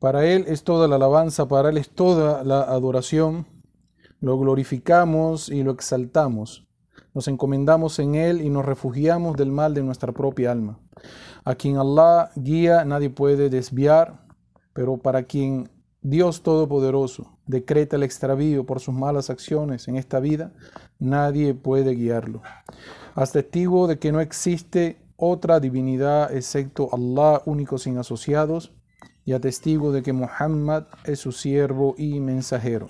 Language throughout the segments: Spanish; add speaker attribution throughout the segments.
Speaker 1: Para Él es toda la alabanza, para Él es toda la adoración. Lo glorificamos y lo exaltamos. Nos encomendamos en Él y nos refugiamos del mal de nuestra propia alma. A quien Allah guía nadie puede desviar, pero para quien Dios Todopoderoso decreta el extravío por sus malas acciones en esta vida, nadie puede guiarlo. Haz testigo de que no existe otra divinidad excepto Allah único sin asociados y atestigo de que Muhammad es su siervo y mensajero,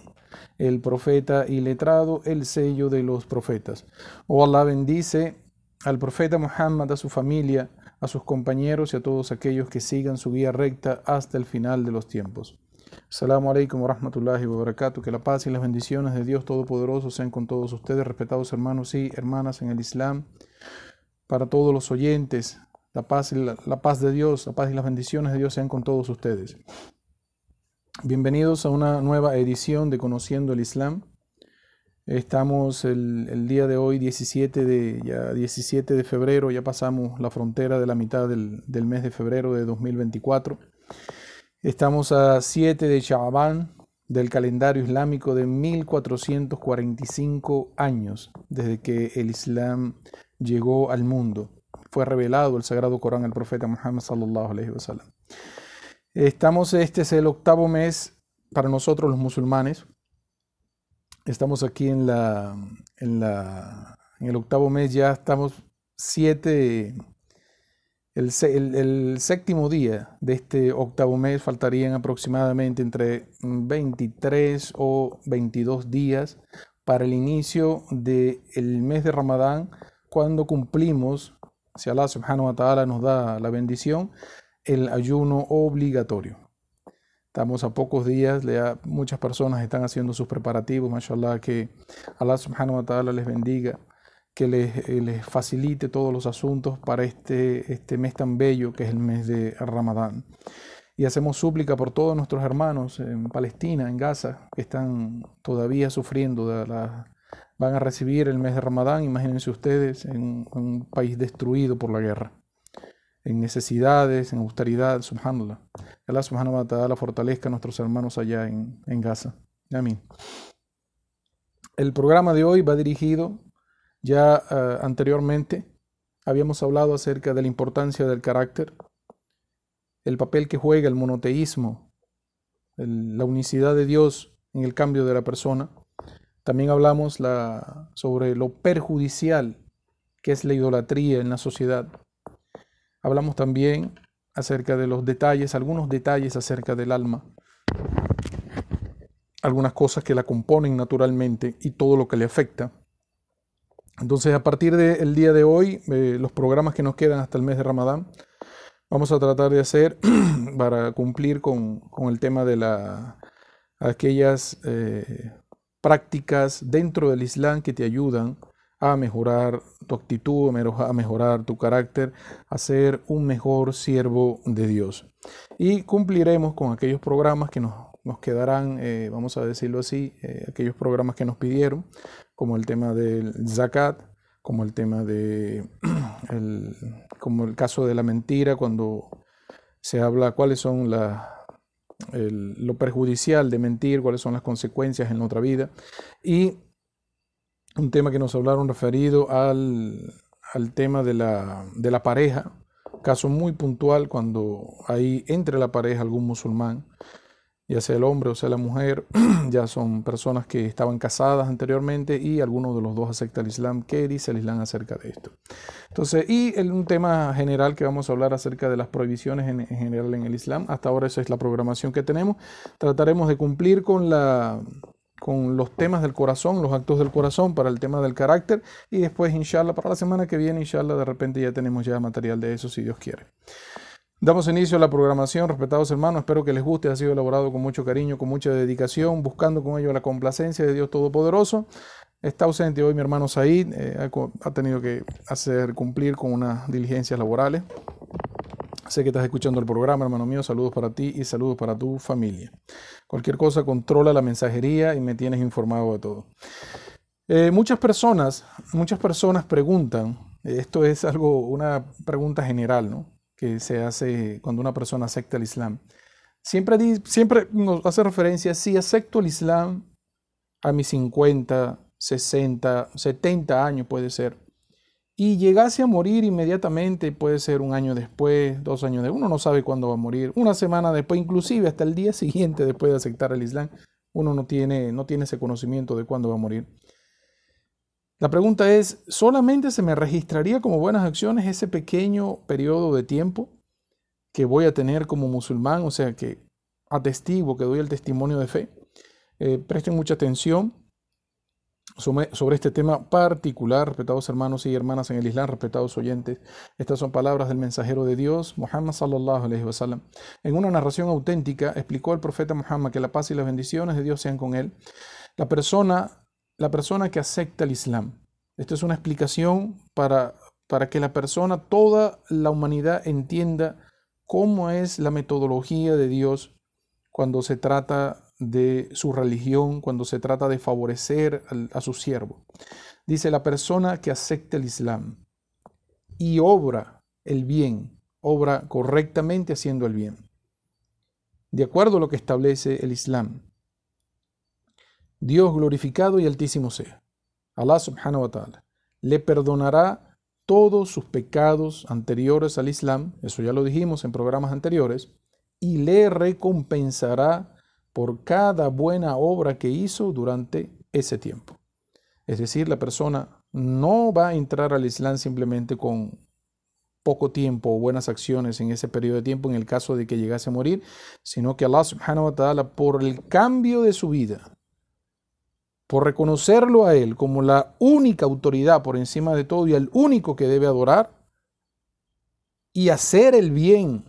Speaker 1: el profeta y letrado, el sello de los profetas. Oh Allah bendice al profeta Muhammad, a su familia, a sus compañeros y a todos aquellos que sigan su guía recta hasta el final de los tiempos. Assalamu alaikum wa rahmatullahi wa barakatuh. Que la paz y las bendiciones de Dios Todopoderoso sean con todos ustedes, respetados hermanos y hermanas en el Islam. Para todos los oyentes, la paz, la, paz de Dios, la paz y las bendiciones de Dios sean con todos ustedes. Bienvenidos a una nueva edición de Conociendo el Islam. Estamos el, día de hoy, 17 de, ya 17 de febrero, ya pasamos la frontera de la mitad del, del mes de febrero de 2024. Estamos a 7 de Sha'ban del calendario islámico de 1445 años desde que el Islam llegó al mundo fue revelado el Sagrado Corán al profeta Muhammad sallallahu alaihi. Estamos, este es el octavo mes para nosotros los musulmanes. Estamos aquí en la, en la, en el octavo mes ya estamos siete, el, el, séptimo día de este octavo mes faltarían aproximadamente entre 23 o 22 días para el inicio del mes de Ramadán, cuando cumplimos si Allah subhanahu wa ta'ala nos da la bendición, el ayuno obligatorio. Estamos a pocos días, muchas personas están haciendo sus preparativos, mashallah, que Allah subhanahu wa ta'ala les bendiga, que les, eh, les, facilite todos los asuntos para este, este mes tan bello que es el mes de Ramadán. Y hacemos súplica por todos nuestros hermanos en Palestina, en Gaza, que están todavía sufriendo de la van a recibir el mes de Ramadán, imagínense ustedes, en, un país destruido por la guerra, en necesidades, en austeridad, subhanallah. Allah subhanahu wa ta'ala fortalezca a nuestros hermanos allá en, Gaza. Amén. El programa de hoy va dirigido, ya eh, anteriormente habíamos hablado acerca de la importancia del carácter, el papel que juega el monoteísmo, la unicidad de Dios en el cambio de la persona también hablamos la, sobre lo perjudicial que es la idolatría en la sociedad. Hablamos también acerca de los detalles, algunos detalles acerca del alma, algunas cosas que la componen naturalmente y todo lo que le afecta. Entonces, a partir del día de hoy, eh, los programas que nos quedan hasta el mes de Ramadán, vamos a tratar de hacer para cumplir con, el tema de la, aquellas eh, prácticas dentro del Islam que te ayudan a mejorar tu actitud, a mejorar tu carácter, a ser un mejor siervo de Dios. Y cumpliremos con aquellos programas que nos, quedarán, eh, vamos a decirlo así, eh, aquellos programas que nos pidieron, como el tema del zakat, como el tema de, como el caso de la mentira, cuando se habla cuáles son las lo perjudicial de mentir, cuáles son las consecuencias en nuestra vida. Y un tema que nos hablaron referido al, al tema de la, de la pareja, caso muy puntual cuando hay entre la pareja algún musulmán ya sea el hombre o sea la mujer, ya son personas que estaban casadas anteriormente y alguno de los dos acepta el Islam. ¿Qué dice el Islam acerca de esto? Entonces, y un tema general que vamos a hablar acerca de las prohibiciones en, general en el Islam. Hasta ahora esa es la programación que tenemos. Trataremos de cumplir con la con los temas del corazón, los actos del corazón para el tema del carácter y después, inshallah, para la semana que viene, inshallah, de repente ya tenemos ya material de eso si Dios quiere. Damos inicio a la programación, respetados hermanos, espero que les guste, ha sido elaborado con mucho cariño, con mucha dedicación, buscando con ello la complacencia de Dios Todopoderoso. Está ausente hoy mi hermano Said, eh, ha tenido que hacer cumplir con unas diligencias laborales. Sé que estás escuchando el programa, hermano mío, saludos para ti y saludos para tu familia. Cualquier cosa, controla la mensajería y me tienes informado de todo. Eh, muchas personas, muchas personas preguntan, esto es algo, una pregunta general, ¿no? Que se hace cuando una persona acepta el Islam. Siempre, siempre nos hace referencia, si acepto el Islam a mis 50, 60, 70 años puede ser, y llegase a morir inmediatamente, puede ser un año después, dos años después, uno no sabe cuándo va a morir, una semana después, inclusive hasta el día siguiente después de aceptar el Islam, uno no tiene, no tiene ese conocimiento de cuándo va a morir. La pregunta es, ¿solamente se me registraría como buenas acciones ese pequeño periodo de tiempo que voy a tener como musulmán? O sea, que atestigo, que doy el testimonio de fe. Eh, presten mucha atención sobre este tema particular, respetados hermanos y hermanas en el Islam, respetados oyentes. Estas son palabras del mensajero de Dios, Muhammad sallallahu alaihi wasallam. En una narración auténtica explicó el profeta Muhammad que la paz y las bendiciones de Dios sean con él. La persona la persona que acepta el Islam. Esto es una explicación para, para que la persona, toda la humanidad entienda cómo es la metodología de Dios cuando se trata de su religión, cuando se trata de favorecer a su siervo. Dice la persona que acepta el Islam y obra el bien, obra correctamente haciendo el bien. De acuerdo a lo que establece el Islam, Dios glorificado y altísimo sea. Allah subhanahu wa ta'ala le perdonará todos sus pecados anteriores al Islam, eso ya lo dijimos en programas anteriores, y le recompensará por cada buena obra que hizo durante ese tiempo. Es decir, la persona no va a entrar al Islam simplemente con poco tiempo o buenas acciones en ese periodo de tiempo en el caso de que llegase a morir, sino que Allah subhanahu wa ta'ala por el cambio de su vida, por reconocerlo a Él como la única autoridad por encima de todo y el único que debe adorar, y hacer el bien,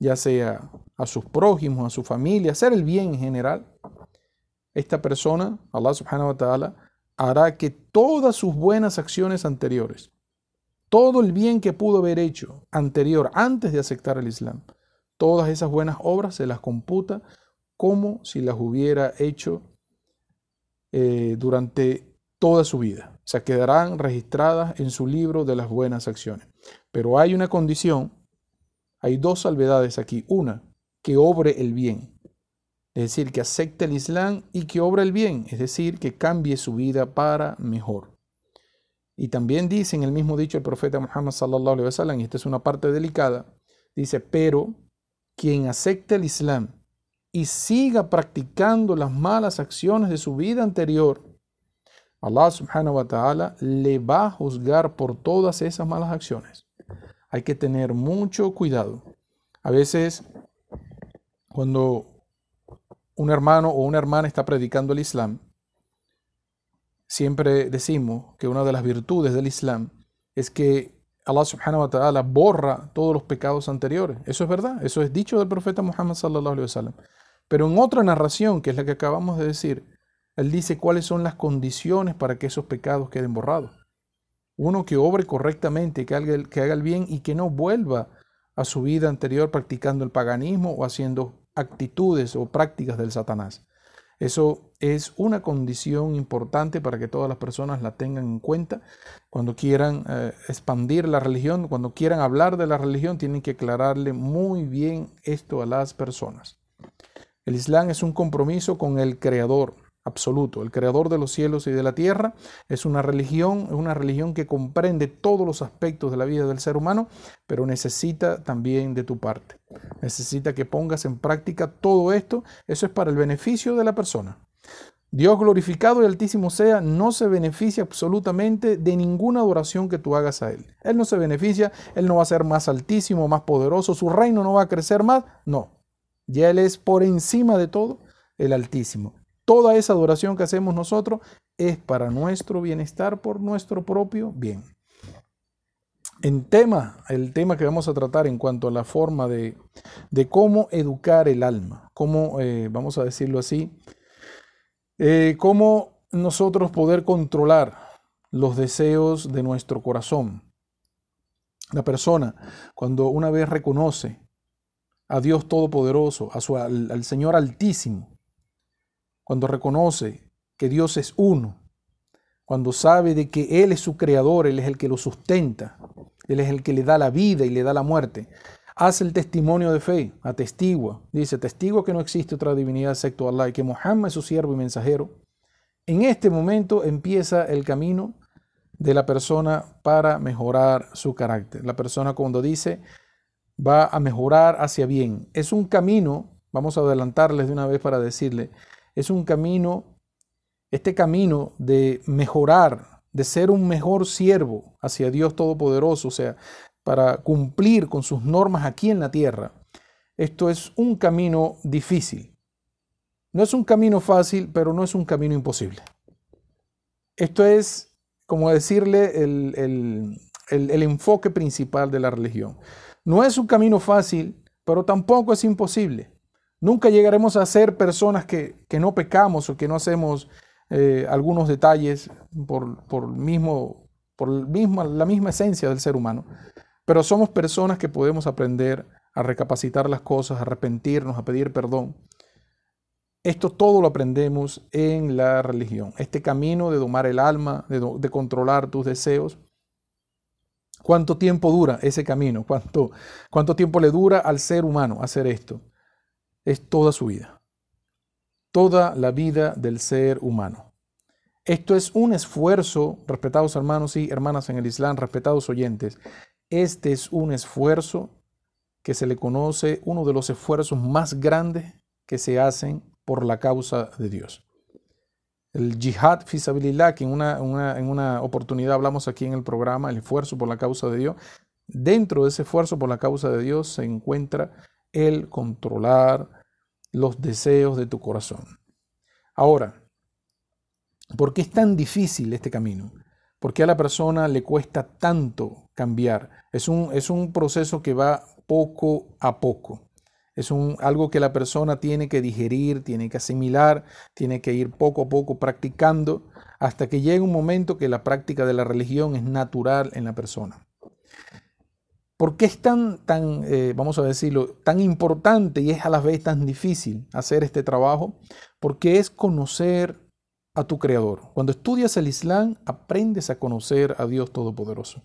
Speaker 1: ya sea a sus prójimos, a su familia, hacer el bien en general, esta persona, Allah subhanahu wa ta'ala, hará que todas sus buenas acciones anteriores, todo el bien que pudo haber hecho anterior, antes de aceptar el Islam, todas esas buenas obras se las computa como si las hubiera hecho eh, durante toda su vida. O sea, quedarán registradas en su libro de las buenas acciones. Pero hay una condición, hay dos salvedades aquí. Una, que obre el bien. Es decir, que acepte el Islam y que obre el bien. Es decir, que cambie su vida para mejor. Y también dice en el mismo dicho el profeta Muhammad sallallahu alaihi wasallam, y esta es una parte delicada, dice, pero quien acepte el Islam y siga practicando las malas acciones de su vida anterior, Allah subhanahu wa ta'ala le va a juzgar por todas esas malas acciones. Hay que tener mucho cuidado. A veces, cuando un hermano o una hermana está predicando el Islam, siempre decimos que una de las virtudes del Islam es que Allah subhanahu wa ta'ala borra todos los pecados anteriores. Eso es verdad, eso es dicho del profeta Muhammad sallallahu alaihi wasallam. Pero en otra narración, que es la que acabamos de decir, él dice cuáles son las condiciones para que esos pecados queden borrados. Uno que obre correctamente, que haga, el, bien y que no vuelva a su vida anterior practicando el paganismo o haciendo actitudes o prácticas del Satanás. Eso es una condición importante para que todas las personas la tengan en cuenta. Cuando quieran eh, expandir la religión, cuando quieran hablar de la religión, tienen que aclararle muy bien esto a las personas. El Islam es un compromiso con el Creador absoluto, el Creador de los cielos y de la tierra. Es una religión, es una religión que comprende todos los aspectos de la vida del ser humano, pero necesita también de tu parte. Necesita que pongas en práctica todo esto. Eso es para el beneficio de la persona. Dios glorificado y altísimo sea, no se beneficia absolutamente de ninguna adoración que tú hagas a Él. Él no se beneficia, Él no va a ser más altísimo, más poderoso, su reino no va a crecer más. No, ya Él es por encima de todo el Altísimo. Toda esa adoración que hacemos nosotros es para nuestro bienestar, por nuestro propio bien. En tema, el tema que vamos a tratar en cuanto a la forma de, cómo educar el alma, cómo, eh, vamos a decirlo así, eh, cómo nosotros poder controlar los deseos de nuestro corazón. La persona, cuando una vez reconoce a Dios Todopoderoso, al, Señor Altísimo, cuando reconoce que Dios es uno, cuando sabe de que Él es su creador, Él es el que lo sustenta, Él es el que le da la vida y le da la muerte. Hace el testimonio de fe, atestigua. Dice, testigo que no existe otra divinidad excepto Allah y que Muhammad es su siervo y mensajero. En este momento empieza el camino de la persona para mejorar su carácter. La persona cuando dice va a mejorar hacia bien. Es un camino, vamos a adelantarles de una vez para decirle, es un camino, este camino de mejorar, de ser un mejor siervo hacia Dios Todopoderoso, o sea, para cumplir con sus normas aquí en la tierra. Esto es un camino difícil. No es un camino fácil, pero no es un camino imposible. Esto es como decirle el, enfoque principal de la religión. No es un camino fácil, pero tampoco es imposible. Nunca llegaremos a ser personas que, no pecamos o que no hacemos eh, algunos detalles por, por, mismo, por la misma esencia del ser humano. Pero somos personas que podemos aprender a recapacitar las cosas, a arrepentirnos, a pedir perdón. Esto todo lo aprendemos en la religión. Este camino de domar el alma, de, controlar tus deseos. ¿Cuánto tiempo dura ese camino? ¿Cuánto, ¿Cuánto tiempo le dura al ser humano hacer esto? Es toda su vida. Toda la vida del ser humano. Esto es un esfuerzo, respetados hermanos y hermanas en el Islam, respetados oyentes. Este es un esfuerzo que se le conoce uno de los esfuerzos más grandes que se hacen por la causa de Dios. El jihad fisabilillah, que en una, en una oportunidad hablamos aquí en el programa, el esfuerzo por la causa de Dios, dentro de ese esfuerzo por la causa de Dios se encuentra el controlar los deseos de tu corazón. Ahora, ¿por qué es tan difícil este camino? ¿Por qué a la persona le cuesta tanto cambiar? Es un, es un proceso que va poco a poco. Es un, algo que la persona tiene que digerir, tiene que asimilar, tiene que ir poco a poco practicando hasta que llegue un momento que la práctica de la religión es natural en la persona. ¿Por qué es tan, tan eh, vamos a decirlo, tan importante y es a la vez tan difícil hacer este trabajo? Porque es conocer a tu Creador. Cuando estudias el Islam, aprendes a conocer a Dios Todopoderoso.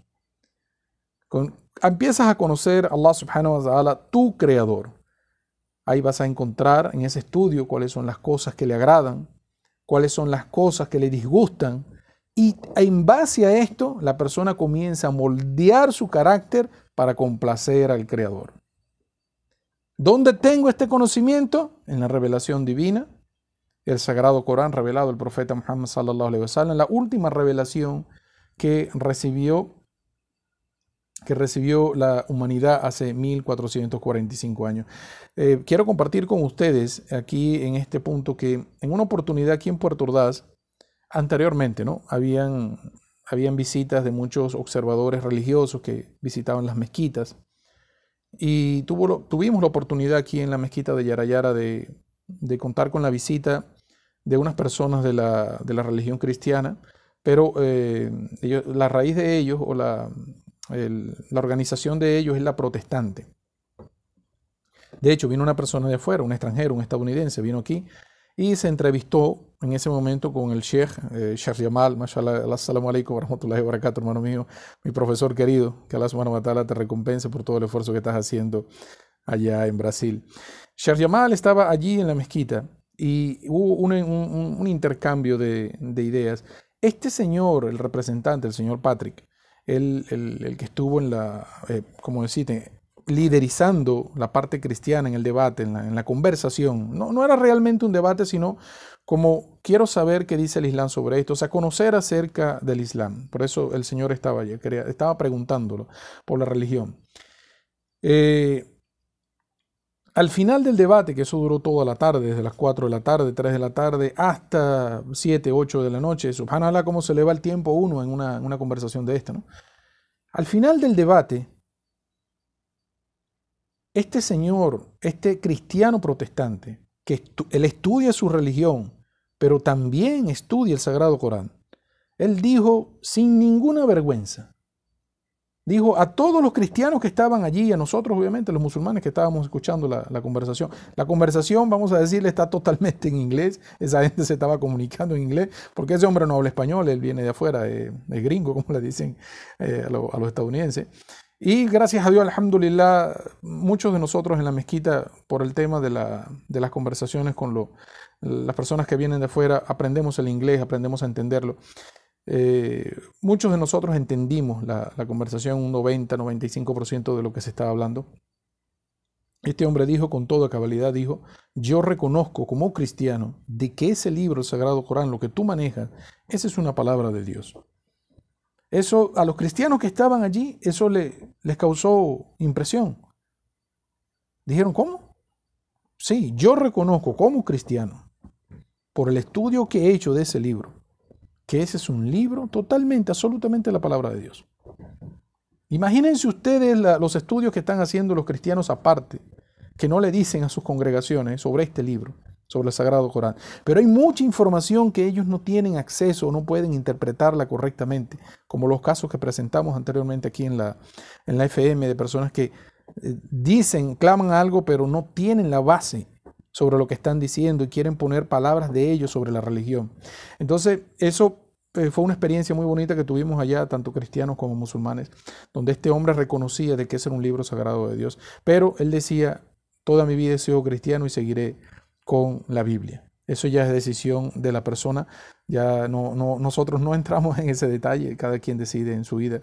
Speaker 1: empiezas a conocer a Allah subhanahu wa ta'ala, tu Creador. Ahí vas a encontrar en ese estudio cuáles son las cosas que le agradan, cuáles son las cosas que le disgustan. Y en base a esto, la persona comienza a moldear su carácter para complacer al Creador. ¿Dónde tengo este conocimiento? En la revelación divina, el Sagrado Corán revelado el profeta Muhammad sallallahu alaihi wasallam, la última revelación que recibió que recibió la humanidad hace 1445 años. Eh, quiero compartir con ustedes aquí en este punto que en una oportunidad aquí en Puerto Ordaz, anteriormente, ¿no? Habían, habían visitas de muchos observadores religiosos que visitaban las mezquitas y tuvimos la oportunidad aquí en la mezquita de Yarayara de, contar con la visita de unas personas de la, de la religión cristiana, pero eh, la raíz de ellos o la, la organización de ellos es la protestante. De hecho, vino una persona de afuera, un extranjero, un estadounidense, vino aquí y se entrevistó en ese momento con el Sheikh, eh, Sheikh Yamal, mashallah, assalamu alaikum rahmatullahi wa hermano mío, mi profesor querido, que Allah subhanahu wa ta'ala te recompense por todo el esfuerzo que estás haciendo allá en Brasil. Sheikh Yamal estaba allí en la mezquita y hubo un, intercambio de ideas. Este señor, el representante, el señor Patrick, el, que estuvo en la, eh, como deciste, liderizando la parte cristiana en el debate, en la, conversación. No, no, era realmente un debate, sino como quiero saber qué dice el Islam sobre esto, o sea, conocer acerca del Islam. Por eso el Señor estaba allí, estaba preguntándolo por la religión. Eh, al final del debate, que eso duró toda la tarde, desde las 4 de la tarde, 3 de la tarde, hasta 7, 8 de la noche, subhanallah, cómo se le va el tiempo a uno en una, conversación de esta. Al final del debate, este señor, este cristiano protestante, que él estudia su religión, pero también estudia el Sagrado Corán, él dijo sin ninguna vergüenza, dijo a todos los cristianos que estaban allí, a nosotros obviamente, los musulmanes que estábamos escuchando la, conversación. La conversación, vamos a decirle, está totalmente en inglés. Esa gente se estaba comunicando en inglés, porque ese hombre no habla español, él viene de afuera, es, gringo, como le dicen eh, a, los estadounidenses. Y gracias a Dios, alhamdulillah, muchos de nosotros en la mezquita, por el tema de, las conversaciones con las personas que vienen de afuera, aprendemos el inglés, aprendemos a entenderlo. Eh, muchos de nosotros entendimos la, conversación, un 90-95% de lo que se estaba hablando. Este hombre dijo con toda cabalidad, dijo, yo reconozco como cristiano de que ese libro, el Sagrado Corán, lo que tú manejas, esa es una palabra de Dios. Eso a los cristianos que estaban allí, eso le, les causó impresión. Dijeron, ¿cómo? Sí, yo reconozco como cristiano, por el estudio que he hecho de ese libro, que ese es un libro totalmente, absolutamente la palabra de Dios. Imagínense ustedes los estudios que están haciendo los cristianos aparte, que no le dicen a sus congregaciones sobre este libro, sobre el Sagrado Corán. Pero hay mucha información que ellos no tienen acceso o no pueden interpretarla correctamente, como los casos que presentamos anteriormente aquí en la, FM de personas que eh, dicen, claman algo, pero no tienen la base sobre lo que están diciendo y quieren poner palabras de ellos sobre la religión. Entonces, eso eh, fue una experiencia muy bonita que tuvimos allá, tanto cristianos como musulmanes, donde este hombre reconocía de que ese era un libro sagrado de Dios. Pero él decía, toda mi vida he sido cristiano y seguiré con la Biblia. Eso ya es decisión de la persona. Ya no, no, nosotros no entramos en ese detalle. Cada quien decide en su vida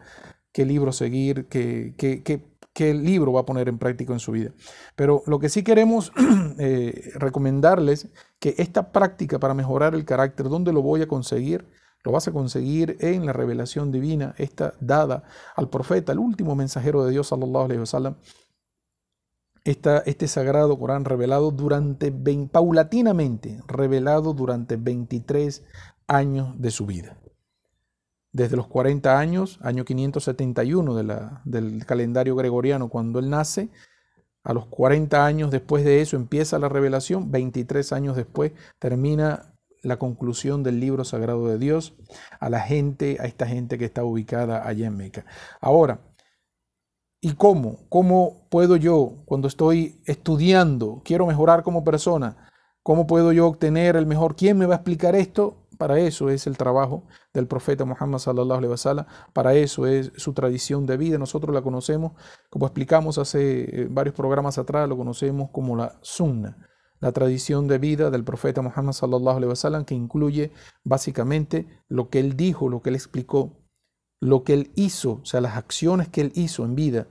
Speaker 1: qué libro seguir, qué, qué, qué qué libro va a poner en práctica en su vida. Pero lo que sí queremos eh, recomendarles que esta práctica para mejorar el carácter, ¿dónde lo voy a conseguir? Lo vas a conseguir en la revelación divina, esta dada al profeta, el último mensajero de Dios, sallallahu alaihi wasallam. Esta, este sagrado Corán revelado durante, paulatinamente, revelado durante 23 años de su vida desde los 40 años, año 571 de la, del calendario gregoriano, cuando él nace, a los 40 años después de eso empieza la revelación, 23 años después termina la conclusión del libro sagrado de Dios a la gente, a esta gente que está ubicada allá en Meca. Ahora, ¿y cómo? ¿Cómo puedo yo, cuando estoy estudiando, quiero mejorar como persona, cómo puedo yo obtener el mejor? ¿Quién me va a explicar esto? Para eso es el trabajo del profeta Muhammad sallallahu alaihi wasallam, para eso es su tradición de vida. Nosotros la conocemos, como explicamos hace eh, varios programas atrás, lo conocemos como la sunna, la tradición de vida del profeta Muhammad sallallahu alaihi wasallam que incluye básicamente lo que él dijo, lo que él explicó, lo que él hizo, o sea, las acciones que él hizo en vida,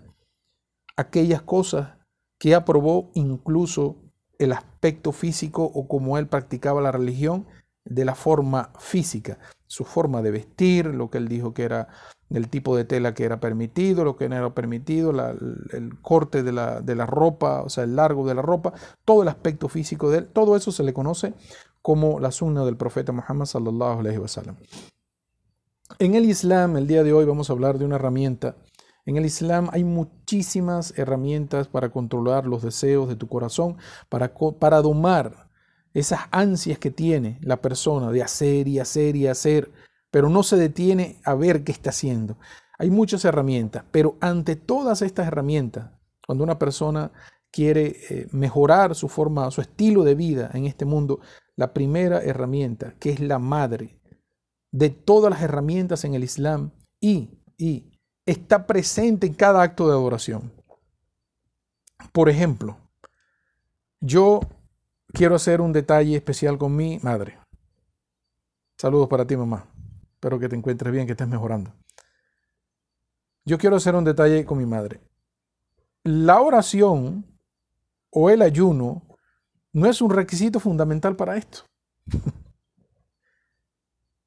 Speaker 1: aquellas cosas que aprobó incluso el aspecto físico o como él practicaba la religión de la forma física, su forma de vestir, lo que él dijo que era el tipo de tela que era permitido, lo que no era permitido, el corte de la, de la, ropa, o sea, el largo de la ropa, todo el aspecto físico de él, todo eso se le conoce como la sunna del profeta Muhammad sallallahu alaihi wasallam. En el Islam, el día de hoy vamos a hablar de una herramienta. En el Islam hay muchísimas herramientas para controlar los deseos de tu corazón, para, para domar esas ansias que tiene la persona de hacer y hacer y hacer, pero no se detiene a ver qué está haciendo. Hay muchas herramientas, pero ante todas estas herramientas, cuando una persona quiere eh, mejorar su forma, su estilo de vida en este mundo, la primera herramienta, que es la madre de todas las herramientas en el Islam y, y está presente en cada acto de adoración. Por ejemplo, yo quiero hacer un detalle especial con mi madre. Saludos para ti, mamá. Espero que te encuentres bien, que estés mejorando. Yo quiero hacer un detalle con mi madre. La oración o el ayuno no es un requisito fundamental para esto. o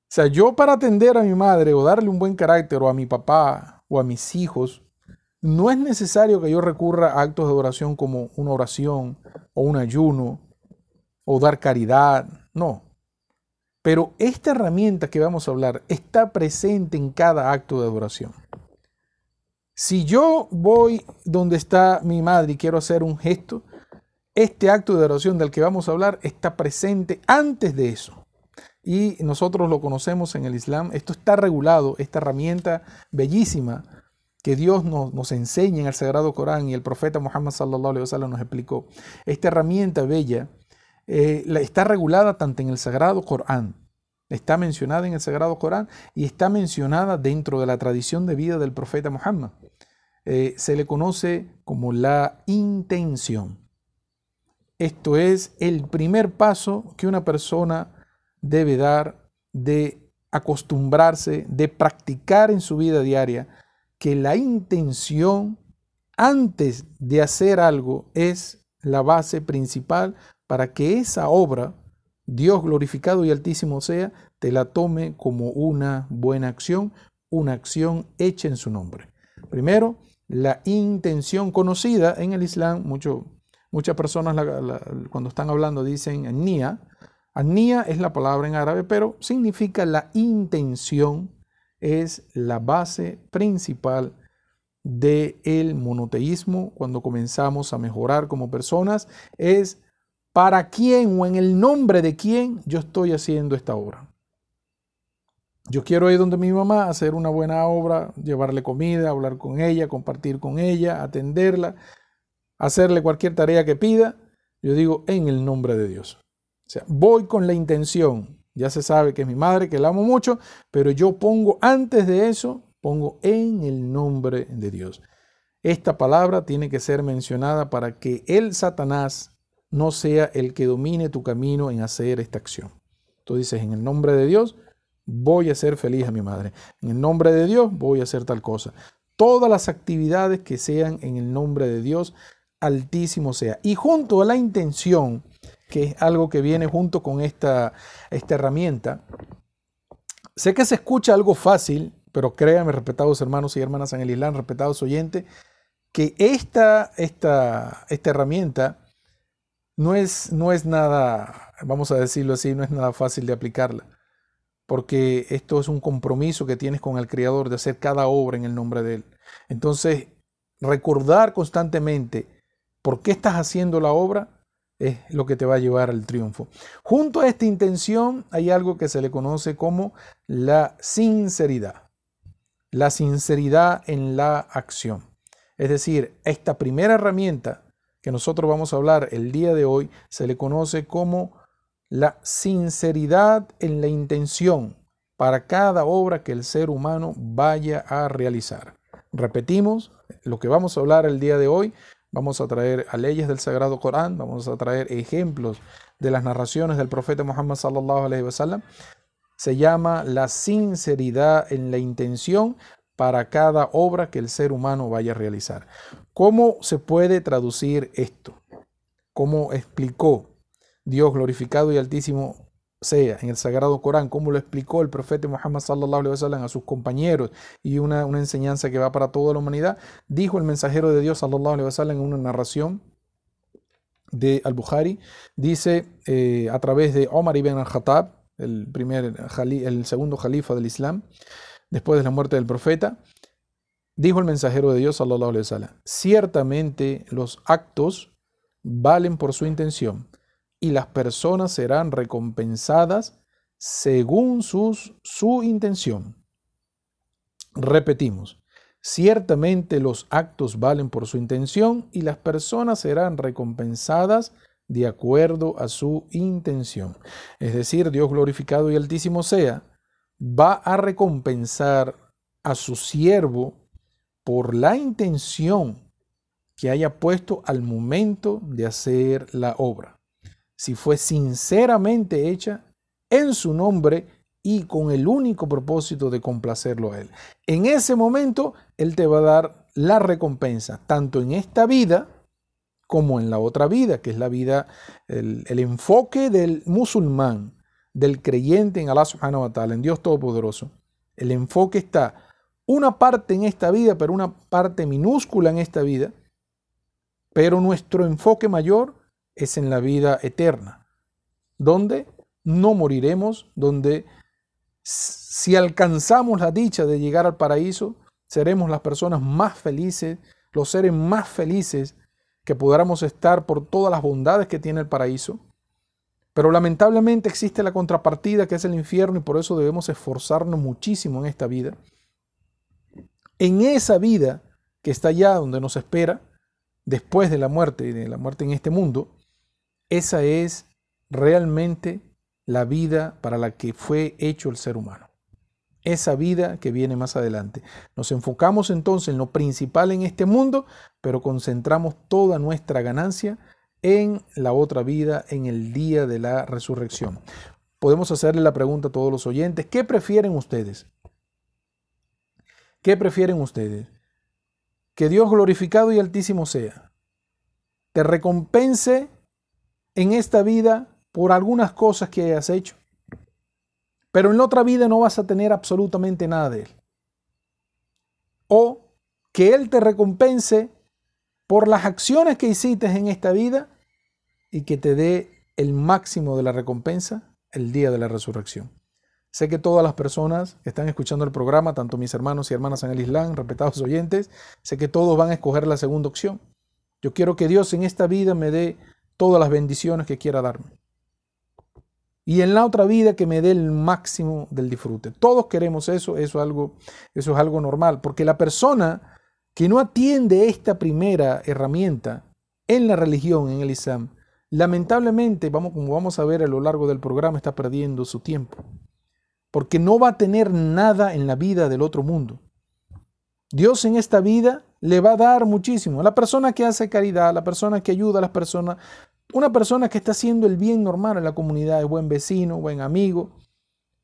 Speaker 1: sea, yo para atender a mi madre o darle un buen carácter o a mi papá o a mis hijos, no es necesario que yo recurra a actos de oración como una oración o un ayuno o dar caridad, no. Pero esta herramienta que vamos a hablar está presente en cada acto de adoración. Si yo voy donde está mi madre y quiero hacer un gesto, este acto de adoración del que vamos a hablar está presente antes de eso. Y nosotros lo conocemos en el Islam. Esto está regulado, esta herramienta bellísima que Dios nos, nos, enseña en el Sagrado Corán y el profeta Muhammad sallallahu alaihi wasallam nos explicó. Esta herramienta bella eh, está regulada tanto en el Sagrado Corán, está mencionada en el Sagrado Corán y está mencionada dentro de la tradición de vida del profeta Muhammad. Eh, se le conoce como la intención. Esto es el primer paso que una persona debe dar de acostumbrarse, de practicar en su vida diaria, que la intención antes de hacer algo es la base principal para que esa obra, Dios glorificado y altísimo sea, te la tome como una buena acción, una acción hecha en su nombre. Primero, la intención conocida en el Islam, mucho, muchas personas cuando están hablando dicen nia. Nia es la palabra en árabe, pero significa la intención, es la base principal del el monoteísmo cuando comenzamos a mejorar como personas, es para quién o en el nombre de quién yo estoy haciendo esta obra. Yo quiero ir donde mi mamá, hacer una buena obra, llevarle comida, hablar con ella, compartir con ella, atenderla, hacerle cualquier tarea que pida. Yo digo en el nombre de Dios. O sea, voy con la intención. Ya se sabe que es mi madre, que la amo mucho, pero yo pongo antes de eso, pongo en el nombre de Dios. Esta palabra tiene que ser mencionada para que el Satanás no sea el que domine tu camino en hacer esta acción. Tú dices, en el nombre de Dios, voy a ser feliz a mi madre. En el nombre de Dios voy a hacer tal cosa. Todas las actividades que sean en el nombre de Dios, altísimo sea. Y junto a la intención, que es algo que viene junto con esta, esta herramienta, sé que se escucha algo fácil, pero créanme, respetados hermanos y hermanas en el Islam, respetados oyentes, que esta, esta, esta herramienta no es, no es nada, vamos a decirlo así, no es nada fácil de aplicarla porque esto es un compromiso que tienes con el Creador de hacer cada obra en el nombre de Él. Entonces, recordar constantemente por qué estás haciendo la obra es lo que te va a llevar al triunfo. Junto a esta intención hay algo que se le conoce como la sinceridad. La sinceridad en la acción. Es decir, esta primera herramienta que nosotros vamos a hablar el día de hoy se le conoce como la sinceridad en la intención para cada obra que el ser humano vaya a realizar. Repetimos, lo que vamos a hablar el día de hoy, vamos a traer a leyes del Sagrado Corán, vamos a traer ejemplos de las narraciones del profeta Muhammad sallallahu alaihi wasallam. Se llama la sinceridad en la intención para cada obra que el ser humano vaya a realizar. ¿Cómo se puede traducir esto? ¿Cómo explicó Dios glorificado y altísimo sea en el Sagrado Corán, como lo explicó el profeta Muhammad sallallahu a sus compañeros y una, enseñanza que va para toda la humanidad, dijo el mensajero de Dios sallallahu alaihi wasallam en una narración de Al-Bukhari, dice eh, a través de Omar ibn al-Khattab, el, primer, el segundo califa del Islam, después de la muerte del profeta, dijo el mensajero de Dios sallallahu alaihi wasallam, ciertamente los actos valen por su intención y las personas serán recompensadas según sus, su intención. Repetimos, ciertamente los actos valen por su intención y las personas serán recompensadas de acuerdo a su intención. Es decir, Dios glorificado y altísimo sea, va a recompensar a su siervo por la intención que haya puesto al momento de hacer la obra si fue sinceramente hecha en su nombre y con el único propósito de complacerlo a Él. En ese momento, Él te va a dar la recompensa, tanto en esta vida como en la otra vida, que es la vida, el, enfoque del musulmán, del creyente en Allah subhanahu wa ta'ala, en Dios Todopoderoso. El enfoque está una parte en esta vida, pero una parte minúscula en esta vida, pero nuestro enfoque mayor es en la vida eterna, donde no moriremos, donde si alcanzamos la dicha de llegar al paraíso, seremos las personas más felices, los seres más felices que podamos estar por todas las bondades que tiene el paraíso. Pero lamentablemente existe la contrapartida que es el infierno y por eso debemos esforzarnos muchísimo en esta vida en esa vida que está allá donde nos espera, después de la muerte y de la muerte en este mundo, esa es realmente la vida para la que fue hecho el ser humano. Esa vida que viene más adelante. Nos enfocamos entonces en lo principal en este mundo, pero concentramos toda nuestra ganancia en la otra vida, en el día de la resurrección. Podemos hacerle la pregunta a todos los oyentes, ¿qué prefieren ustedes? ¿Qué prefieren ustedes? Que Dios glorificado y altísimo sea, te recompense en esta vida por algunas cosas que hayas hecho, pero en otra vida no vas a tener absolutamente nada de Él. O que Él te recompense por las acciones que hiciste en esta vida y que te dé el máximo de la recompensa el día de la resurrección. Sé que todas las personas que están escuchando el programa, tanto mis hermanos y hermanas en el Islam, respetados oyentes, sé que todos van a escoger la segunda opción. Yo quiero que Dios en esta vida me dé todas las bendiciones que quiera darme. Y en la otra vida que me dé el máximo del disfrute. Todos queremos eso, eso es algo, eso es algo normal, porque la persona que no atiende esta primera herramienta en la religión, en el Islam, lamentablemente, vamos, como vamos a ver a lo largo del programa, está perdiendo su tiempo. Porque no va a tener nada en la vida del otro mundo. Dios en esta vida le va a dar muchísimo. La persona que hace caridad, la persona que ayuda a las personas, una persona que está haciendo el bien normal en la comunidad, es buen vecino, buen amigo,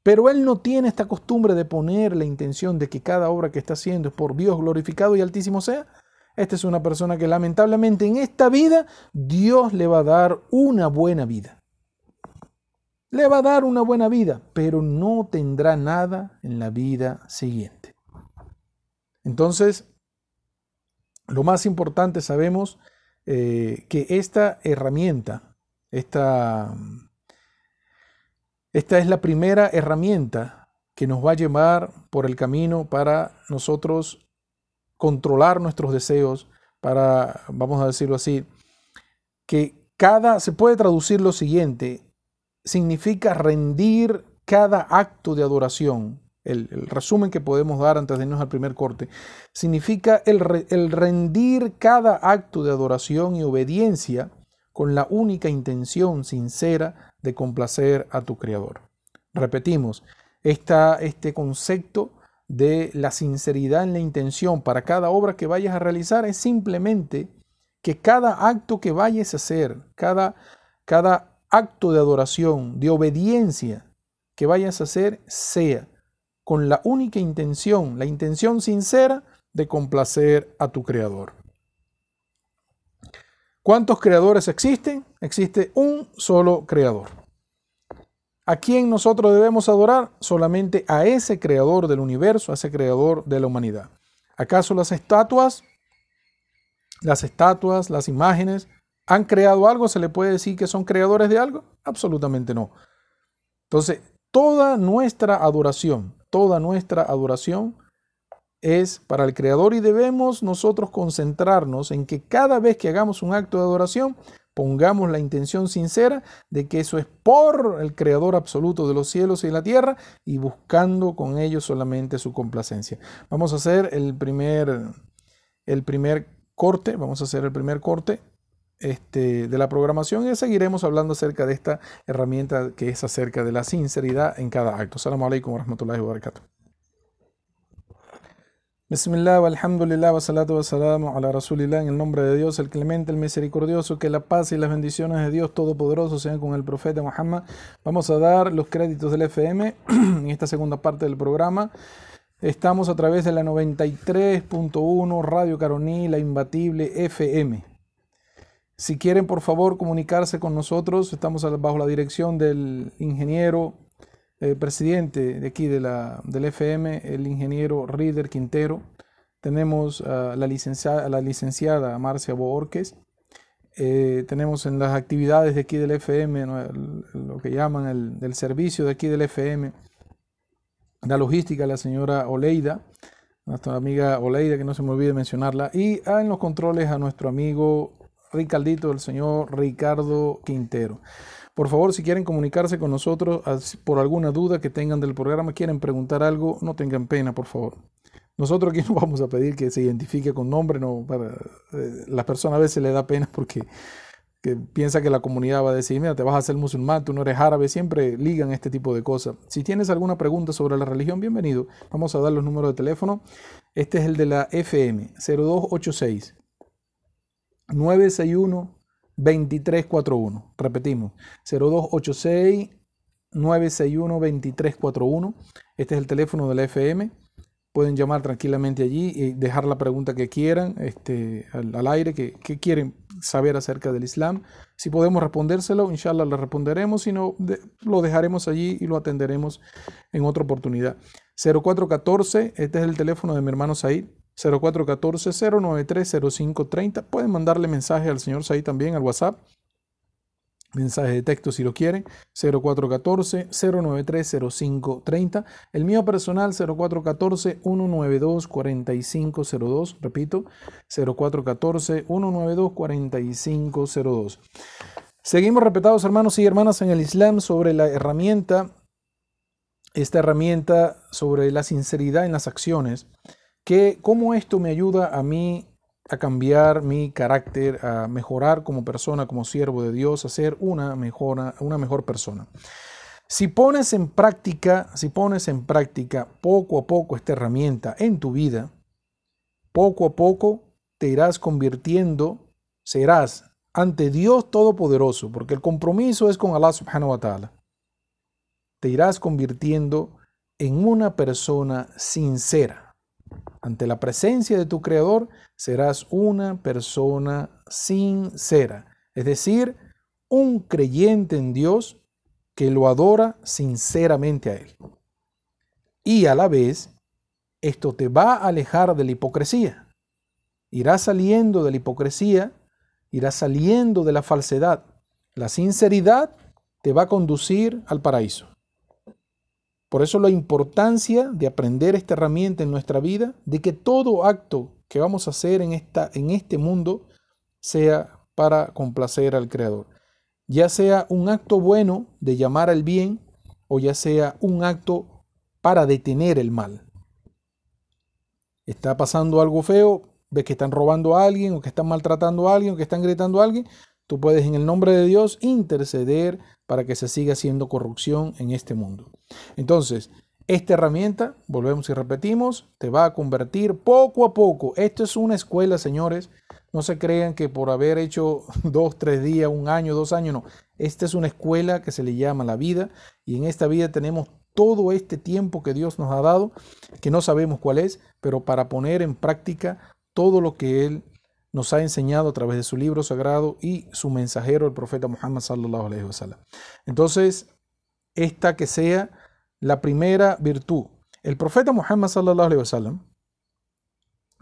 Speaker 1: pero él no tiene esta costumbre de poner la intención de que cada obra que está haciendo es por Dios glorificado y altísimo sea. Esta es una persona que lamentablemente en esta vida Dios le va a dar una buena vida. Le va a dar una buena vida, pero no tendrá nada en la vida siguiente. Entonces, lo más importante sabemos eh, que esta herramienta, esta esta es la primera herramienta que nos va a llevar por el camino para nosotros controlar nuestros deseos, para, vamos a decirlo así, que cada, se puede traducir lo siguiente, significa rendir cada acto de adoración. El, resumen que podemos dar antes de irnos al primer corte, significa el, rendir cada acto de adoración y obediencia con la única intención sincera de complacer a tu Creador. Repetimos, este concepto de la sinceridad en la intención para cada obra que vayas a realizar es simplemente que cada acto que vayas a hacer, cada, cada acto de adoración, de obediencia que vayas a hacer, sea con la única intención, la intención sincera de complacer a tu Creador. ¿Cuántos creadores existen? Existe un solo creador. ¿A quién nosotros debemos adorar? Solamente a ese creador del universo, a ese creador de la humanidad. ¿Acaso las estatuas, las estatuas, las imágenes, han creado algo? ¿Se le puede decir que son creadores de algo? Absolutamente no. Entonces, toda nuestra adoración, toda nuestra adoración es para el Creador y debemos nosotros concentrarnos en que cada vez que hagamos un acto de adoración, pongamos la intención sincera de que eso es por el Creador absoluto de los cielos y la tierra y buscando con ello solamente su complacencia. Vamos a hacer el primer, el primer corte, vamos a hacer el primer corte este, de la programación y seguiremos hablando acerca de esta herramienta que es acerca de la sinceridad en cada acto. Salam alaikum wa rahmatullahi wa barakatuh. Bismillah, alhamdulillah, wa salatu wa salamu ala rasulillah, en el nombre de Dios, el clemente, el misericordioso, que la paz y las bendiciones de Dios Todopoderoso sean con el profeta Muhammad. Vamos a dar los créditos del FM en esta segunda parte del programa. Estamos a través de la 93.1 Radio Caroní, la imbatible FM. Si quieren, por favor, comunicarse con nosotros, estamos bajo la dirección del ingeniero el presidente de aquí de la, del FM, el ingeniero Rider Quintero. Tenemos a la licenciada, la licenciada Marcia Boorques. Eh, tenemos en las actividades de aquí del FM, lo que llaman el, servicio de aquí del FM, la logística, la señora Oleida, nuestra amiga Oleida, que no se me olvide mencionarla, y en los controles a nuestro amigo Ricardito, el señor Ricardo Quintero. Por favor, si quieren comunicarse con nosotros por alguna duda que tengan del programa, quieren preguntar algo, no tengan pena, por favor. Nosotros aquí no vamos a pedir que se identifique con nombre, no, para, eh, las personas a veces le da pena porque que piensa que la comunidad va a decir, mira, te vas a hacer musulmán, tú no eres árabe, siempre ligan este tipo de cosas. Si tienes alguna pregunta sobre la religión, bienvenido. Vamos a dar los números de teléfono. Este es el de la FM, 0286 961 2341. Repetimos, 0286 961 2341. Este es el teléfono de la FM pueden llamar tranquilamente allí y dejar la pregunta que quieran este, al, aire, que, quieren saber acerca del Islam. Si podemos respondérselo, inshallah le responderemos, si no, lo dejaremos allí y lo atenderemos en otra oportunidad. 0414, este es el teléfono de mi hermano Said, 0414-093-0530. Pueden mandarle mensaje al señor Said también al WhatsApp mensaje de texto si lo quieren, 0414-093-0530. El mío personal, 0414-192-4502. Repito, 0414-192-4502. Seguimos respetados hermanos y hermanas en el Islam sobre la herramienta, esta herramienta sobre la sinceridad en las acciones, que cómo esto me ayuda a mí a cambiar mi carácter, a mejorar como persona, como siervo de Dios, a ser una, mejora, una mejor persona. Si pones en práctica, si pones en práctica poco a poco esta herramienta en tu vida, poco a poco te irás convirtiendo, serás ante Dios Todopoderoso, porque el compromiso es con Allah subhanahu wa ta'ala. Te irás convirtiendo en una persona sincera ante la presencia de tu Creador serás una persona sincera, es decir, un creyente en Dios que lo adora sinceramente a Él. Y a la vez, esto te va a alejar de la hipocresía. Irás saliendo de la hipocresía, irás saliendo de la falsedad. La sinceridad te va a conducir al paraíso. Por eso la importancia de aprender esta herramienta en nuestra vida, de que todo acto que vamos a hacer en, esta, en este mundo sea para complacer al Creador. Ya sea un acto bueno de llamar al bien o ya sea un acto para detener el mal. Está pasando algo feo, ves que están robando a alguien o que están maltratando a alguien o que están gritando a alguien, tú puedes en el nombre de Dios interceder para que se siga haciendo corrupción en este mundo. Entonces, esta herramienta, volvemos y repetimos, te va a convertir poco a poco. Esto es una escuela, señores. No se crean que por haber hecho dos, tres días, un año, dos años, no. Esta es una escuela que se le llama la vida y en esta vida tenemos todo este tiempo que Dios nos ha dado, que no sabemos cuál es, pero para poner en práctica todo lo que Él nos ha enseñado a través de su libro sagrado y su mensajero, el profeta Muhammad. Entonces, esta que sea la primera virtud. El profeta Muhammad sallallahu alaihi wasallam,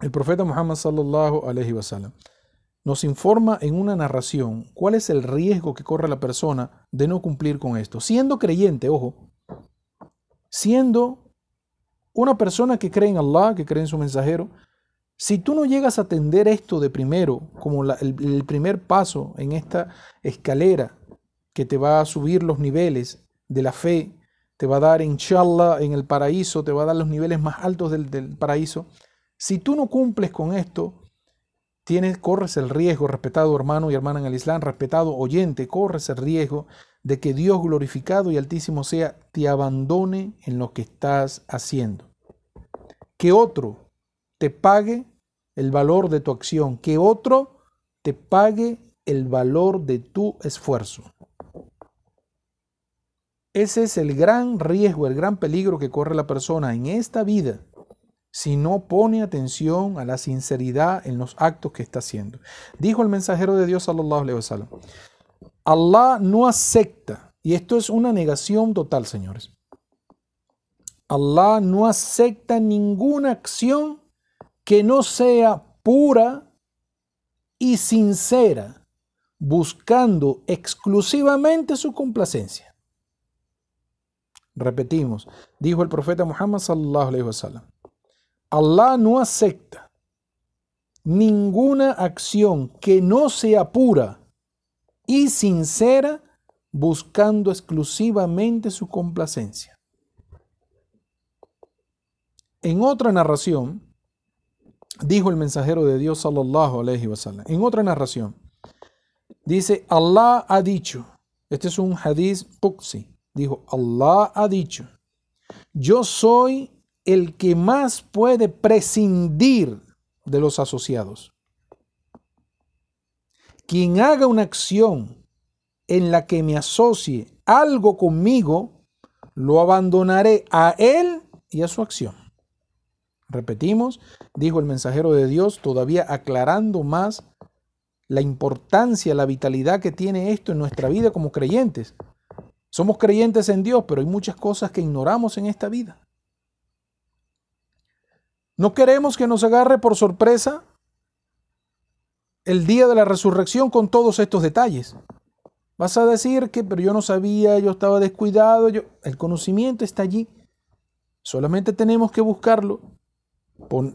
Speaker 1: el profeta Muhammad sallallahu alaihi wasallam nos informa en una narración cuál es el riesgo que corre la persona de no cumplir con esto. Siendo creyente, ojo, siendo una persona que cree en Allah, que cree en su mensajero, si tú no llegas a atender esto de primero, como el, primer paso en esta escalera que te va a subir los niveles de la fe, te va a dar, inshallah, en el paraíso, te va a dar los niveles más altos del, del paraíso. Si tú no cumples con esto, tienes, corres el riesgo, respetado hermano y hermana en el Islam, respetado oyente, corres el riesgo de que Dios glorificado y altísimo sea, te abandone en lo que estás haciendo. Que otro te pague el valor de tu acción, que otro te pague el valor de tu esfuerzo. Ese es el gran riesgo, el gran peligro que corre la persona en esta vida si no pone atención a la sinceridad en los actos que está haciendo. Dijo el mensajero de Dios sallallahu alaihi wasallam, Allah no acepta, y esto es una negación total, señores. Allah no acepta ninguna acción que no sea pura y sincera, buscando exclusivamente su complacencia. Repetimos, dijo el profeta Muhammad sallallahu alaihi wasallam. Allah no acepta ninguna acción que no sea pura y sincera buscando exclusivamente su complacencia. en otra narración, dijo el mensajero de Dios sallallahu alaihi wasallam, en otra narración, dice, Allah ha dicho, este es un hadith puxi, dijo, Allah ha dicho, yo soy el que más puede prescindir de los asociados. Quien haga una acción en la que me asocie algo conmigo, lo abandonaré a él y a su acción. Repetimos, dijo el mensajero de Dios, todavía aclarando más la importancia, la vitalidad que tiene esto en nuestra vida como creyentes. Somos creyentes en Dios, pero hay muchas cosas que ignoramos en esta vida. No queremos que nos agarre por sorpresa el día de la resurrección con todos estos detalles. Vas a decir que, pero yo no sabía, yo estaba descuidado, yo... el conocimiento está allí. Solamente tenemos que buscarlo,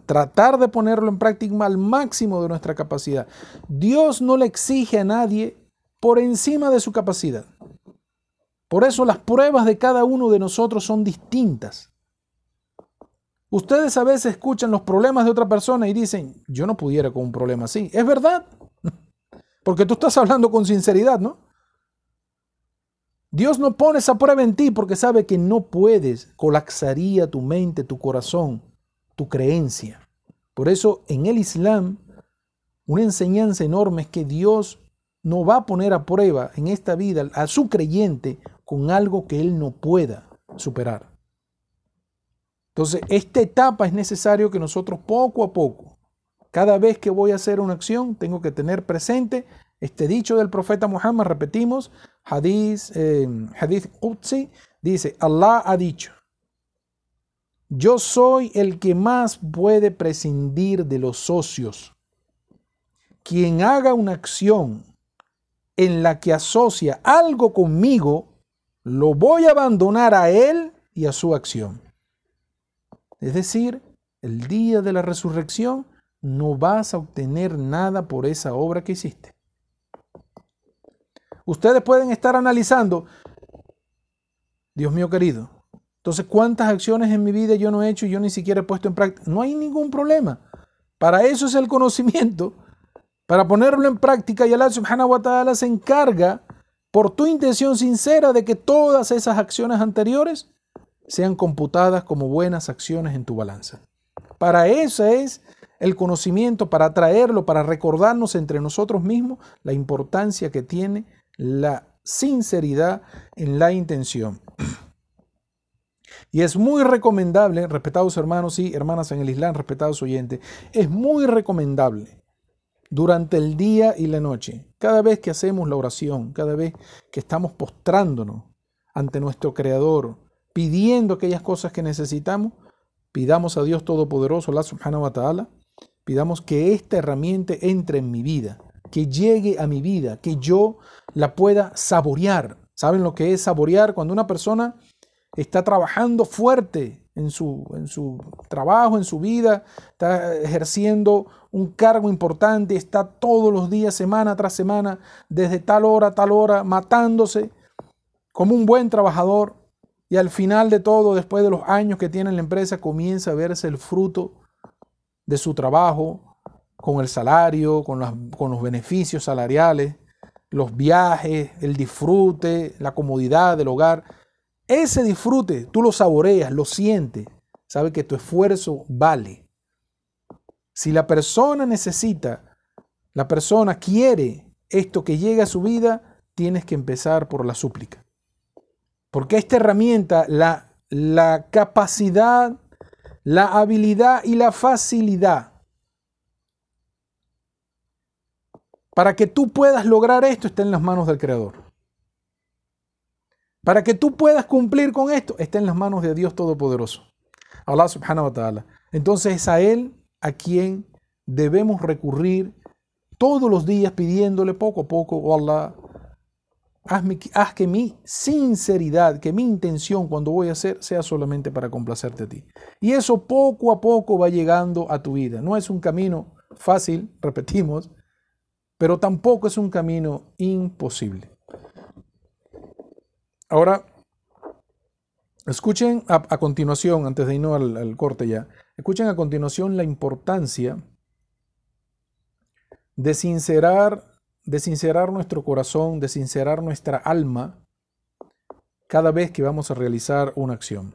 Speaker 1: tratar de ponerlo en práctica al máximo de nuestra capacidad. Dios no le exige a nadie por encima de su capacidad. Por eso las pruebas de cada uno de nosotros son distintas. Ustedes a veces escuchan los problemas de otra persona y dicen, yo no pudiera con un problema así. Es verdad, porque tú estás hablando con sinceridad, ¿no? Dios no pone esa prueba en ti porque sabe que no puedes, colapsaría tu mente, tu corazón, tu creencia. Por eso en el Islam, una enseñanza enorme es que Dios no va a poner a prueba en esta vida a su creyente con algo que él no pueda superar. Entonces, esta etapa es necesario que nosotros poco a poco, cada vez que voy a hacer una acción, tengo que tener presente este dicho del profeta Muhammad, repetimos, hadith, eh, hadith Qudsi, dice, Allah ha dicho, yo soy el que más puede prescindir de los socios. Quien haga una acción en la que asocia algo conmigo, lo voy a abandonar a él y a su acción. Es decir, el día de la resurrección no vas a obtener nada por esa obra que hiciste. Ustedes pueden estar analizando, Dios mío querido, entonces cuántas acciones en mi vida yo no he hecho y yo ni siquiera he puesto en práctica. No hay ningún problema. Para eso es el conocimiento, para ponerlo en práctica y Allah subhanahu wa ta'ala se encarga por tu intención sincera de que todas esas acciones anteriores sean computadas como buenas acciones en tu balanza. Para eso es el conocimiento, para traerlo, para recordarnos entre nosotros mismos la importancia que tiene la sinceridad en la intención. Y es muy recomendable, respetados hermanos y hermanas en el Islam, respetados oyentes, es muy recomendable durante el día y la noche, cada vez que hacemos la oración, cada vez que estamos postrándonos ante nuestro Creador, pidiendo aquellas cosas que necesitamos, pidamos a Dios Todopoderoso, Allah subhanahu wa ta'ala, pidamos que esta herramienta entre en mi vida, que llegue a mi vida, que yo la pueda saborear. ¿Saben lo que es saborear? Cuando una persona está trabajando fuerte en su, en su trabajo, en su vida, está ejerciendo un cargo importante, está todos los días, semana tras semana, desde tal hora a tal hora, matándose como un buen trabajador. Y al final de todo, después de los años que tiene la empresa, comienza a verse el fruto de su trabajo, con el salario, con, con los beneficios salariales, los viajes, el disfrute, la comodidad del hogar. Ese disfrute, tú lo saboreas, lo sientes, sabes que tu esfuerzo vale. Si la persona necesita, la persona quiere esto que llegue a su vida, tienes que empezar por la súplica. Porque esta herramienta, la, la capacidad, la habilidad y la facilidad para que tú puedas lograr esto está en las manos del Creador. Para que tú puedas cumplir con esto está en las manos de Dios Todopoderoso. Allah subhanahu wa ta'ala. Entonces es a Él a quien debemos recurrir todos los días pidiéndole poco a poco, oh Allah, haz que mi sinceridad, que mi intención cuando voy a hacer sea solamente para complacerte a ti. Y eso poco a poco va llegando a tu vida. No es un camino fácil, repetimos, pero tampoco es un camino imposible. Ahora, Escuchen a, continuación, antes de irnos al, corte ya, escuchen a continuación la importancia de sincerar, de sincerar nuestro corazón, de sincerar nuestra alma cada vez que vamos a realizar una acción.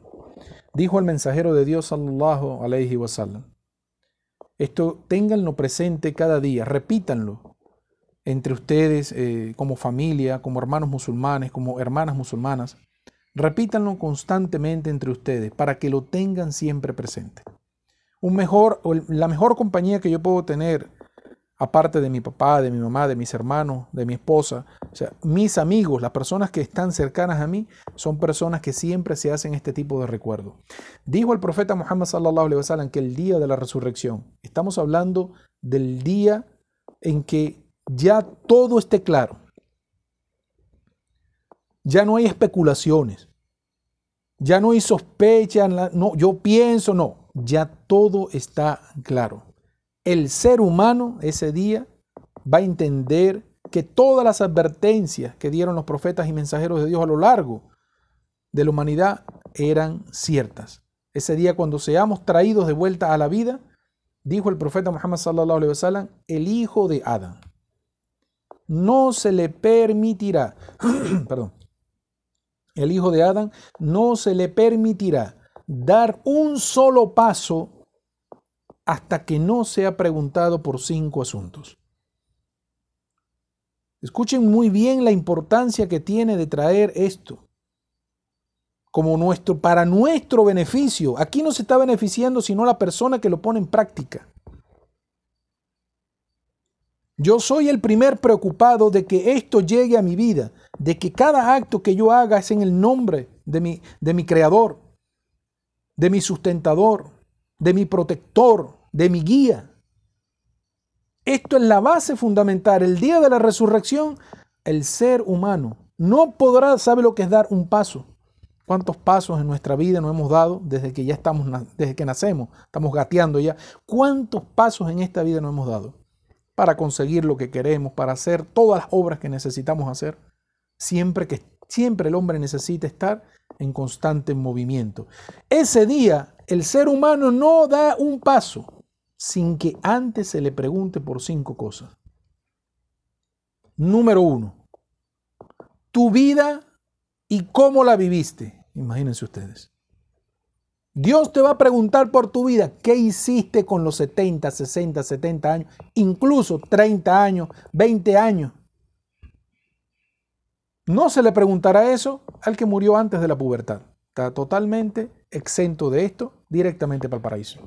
Speaker 1: Dijo el mensajero de Dios sallallahu alaihi wasallam. Esto ténganlo presente cada día, repítanlo entre ustedes eh, como familia, como hermanos musulmanes, como hermanas musulmanas. Repítanlo constantemente entre ustedes para que lo tengan siempre presente. Un mejor, la mejor compañía que yo puedo tener aparte de mi papá, de mi mamá, de mis hermanos, de mi esposa, o sea, mis amigos, las personas que están cercanas a mí, son personas que siempre se hacen este tipo de recuerdo. Dijo el profeta Muhammad sallallahu alaihi wasallam que el día de la resurrección, estamos hablando del día en que ya todo esté claro. Ya no hay especulaciones. Ya no hay sospecha, no, yo pienso, no, ya todo está claro el ser humano ese día va a entender que todas las advertencias que dieron los profetas y mensajeros de Dios a lo largo de la humanidad eran ciertas. Ese día cuando seamos traídos de vuelta a la vida, dijo el profeta Muhammad sallallahu alaihi el hijo de Adán no se le permitirá, perdón, el hijo de Adán no se le permitirá dar un solo paso hasta que no sea preguntado por cinco asuntos. Escuchen muy bien la importancia que tiene de traer esto como nuestro para nuestro beneficio. Aquí no se está beneficiando sino la persona que lo pone en práctica. Yo soy el primer preocupado de que esto llegue a mi vida, de que cada acto que yo haga es en el nombre de mi, de mi creador, de mi sustentador, de mi protector, de mi guía. Esto es la base fundamental. El día de la resurrección, el ser humano no podrá saber lo que es dar un paso. ¿Cuántos pasos en nuestra vida nos hemos dado desde que ya estamos, desde que nacemos? Estamos gateando ya. ¿Cuántos pasos en esta vida nos hemos dado para conseguir lo que queremos, para hacer todas las obras que necesitamos hacer? Siempre que siempre el hombre necesita estar en constante movimiento. Ese día el ser humano no da un paso sin que antes se le pregunte por cinco cosas. Número uno, tu vida y cómo la viviste. Imagínense ustedes. Dios te va a preguntar por tu vida, ¿qué hiciste con los 70, 60, 70 años, incluso 30 años, 20 años? No se le preguntará eso al que murió antes de la pubertad. Está totalmente exento de esto, directamente para el paraíso.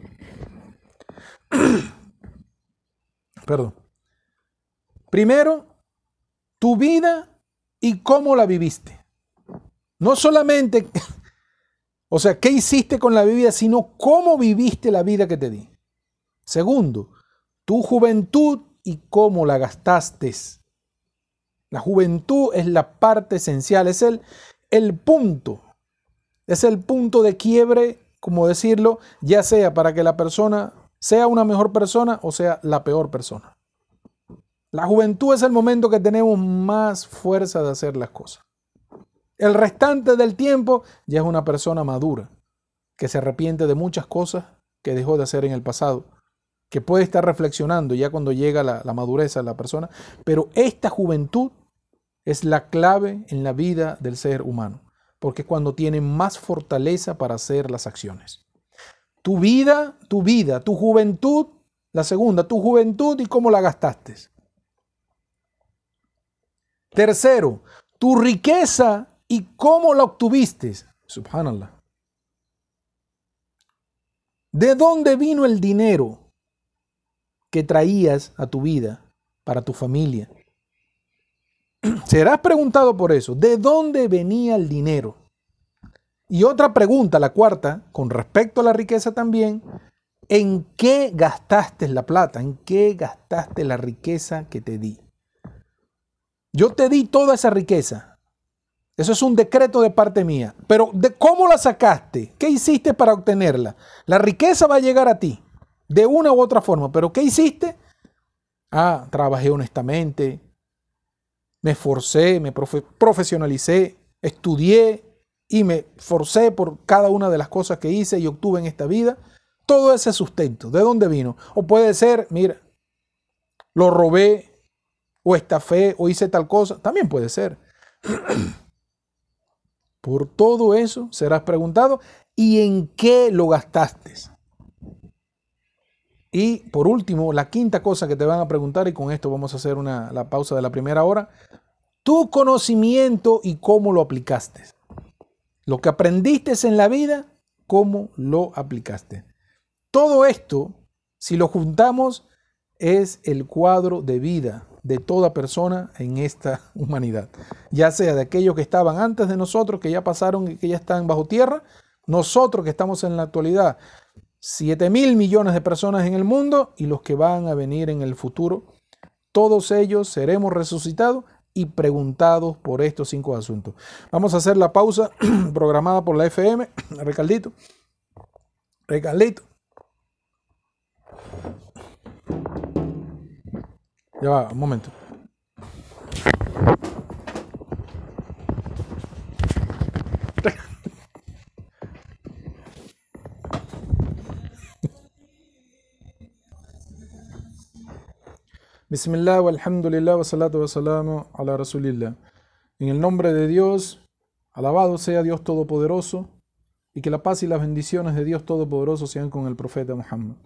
Speaker 1: Perdón. Primero, tu vida y cómo la viviste. No solamente, o sea, qué hiciste con la vida, sino cómo viviste la vida que te di. Segundo, tu juventud y cómo la gastaste. La juventud es la parte esencial, es el, el punto es el punto de quiebre, como decirlo, ya sea para que la persona sea una mejor persona o sea la peor persona. La juventud es el momento que tenemos más fuerza de hacer las cosas. El restante del tiempo ya es una persona madura, que se arrepiente de muchas cosas que dejó de hacer en el pasado, que puede estar reflexionando ya cuando llega la, madurez de la persona, pero esta juventud es la clave en la vida del ser humano porque es cuando tiene más fortaleza para hacer las acciones. Tu vida, tu vida, tu juventud, la segunda, tu juventud y cómo la gastaste. Tercero, tu riqueza y cómo la obtuviste. Subhanallah. ¿De dónde vino el dinero que traías a tu vida para tu familia? Serás preguntado por eso. ¿De dónde venía el dinero? Y otra pregunta, la cuarta, con respecto a la riqueza también, ¿en qué gastaste la plata? ¿En qué gastaste la riqueza que te di? Yo te di toda esa riqueza. Eso es un decreto de parte mía. Pero ¿de cómo la sacaste? ¿Qué hiciste para obtenerla? La riqueza va a llegar a ti de una u otra forma. Pero ¿qué hiciste? Ah, trabajé honestamente, me esforcé, me profesionalicé, estudié, y me forcé por cada una de las cosas que hice y obtuve en esta vida, todo ese sustento, ¿de dónde vino? O puede ser, mira, lo robé, o estafé, o hice tal cosa, también puede ser. Por todo eso serás preguntado, ¿y en qué lo gastaste? Y por último, la quinta cosa que te van a preguntar, y con esto vamos a hacer una, la pausa de la primera hora, tu conocimiento y cómo lo aplicaste. Lo que aprendiste en la vida, cómo lo aplicaste. Todo esto, si lo juntamos, es el cuadro de vida de toda persona en esta humanidad. Ya sea de aquellos que estaban antes de nosotros, que ya pasaron y que ya están bajo tierra, nosotros que estamos en la actualidad, 7 mil millones de personas en el mundo y los que van a venir en el futuro, todos ellos seremos resucitados y preguntados por estos cinco asuntos. Vamos a hacer la pausa programada por la FM. Recaldito. Recaldito. Ya va, un momento. Bismillah, alhamdulillah, wa salatu wa salamu ala rasulillah. En el nombre de Dios, alabado sea Dios Todopoderoso, y que la paz y las bendiciones de Dios Todopoderoso sean con el profeta Muhammad.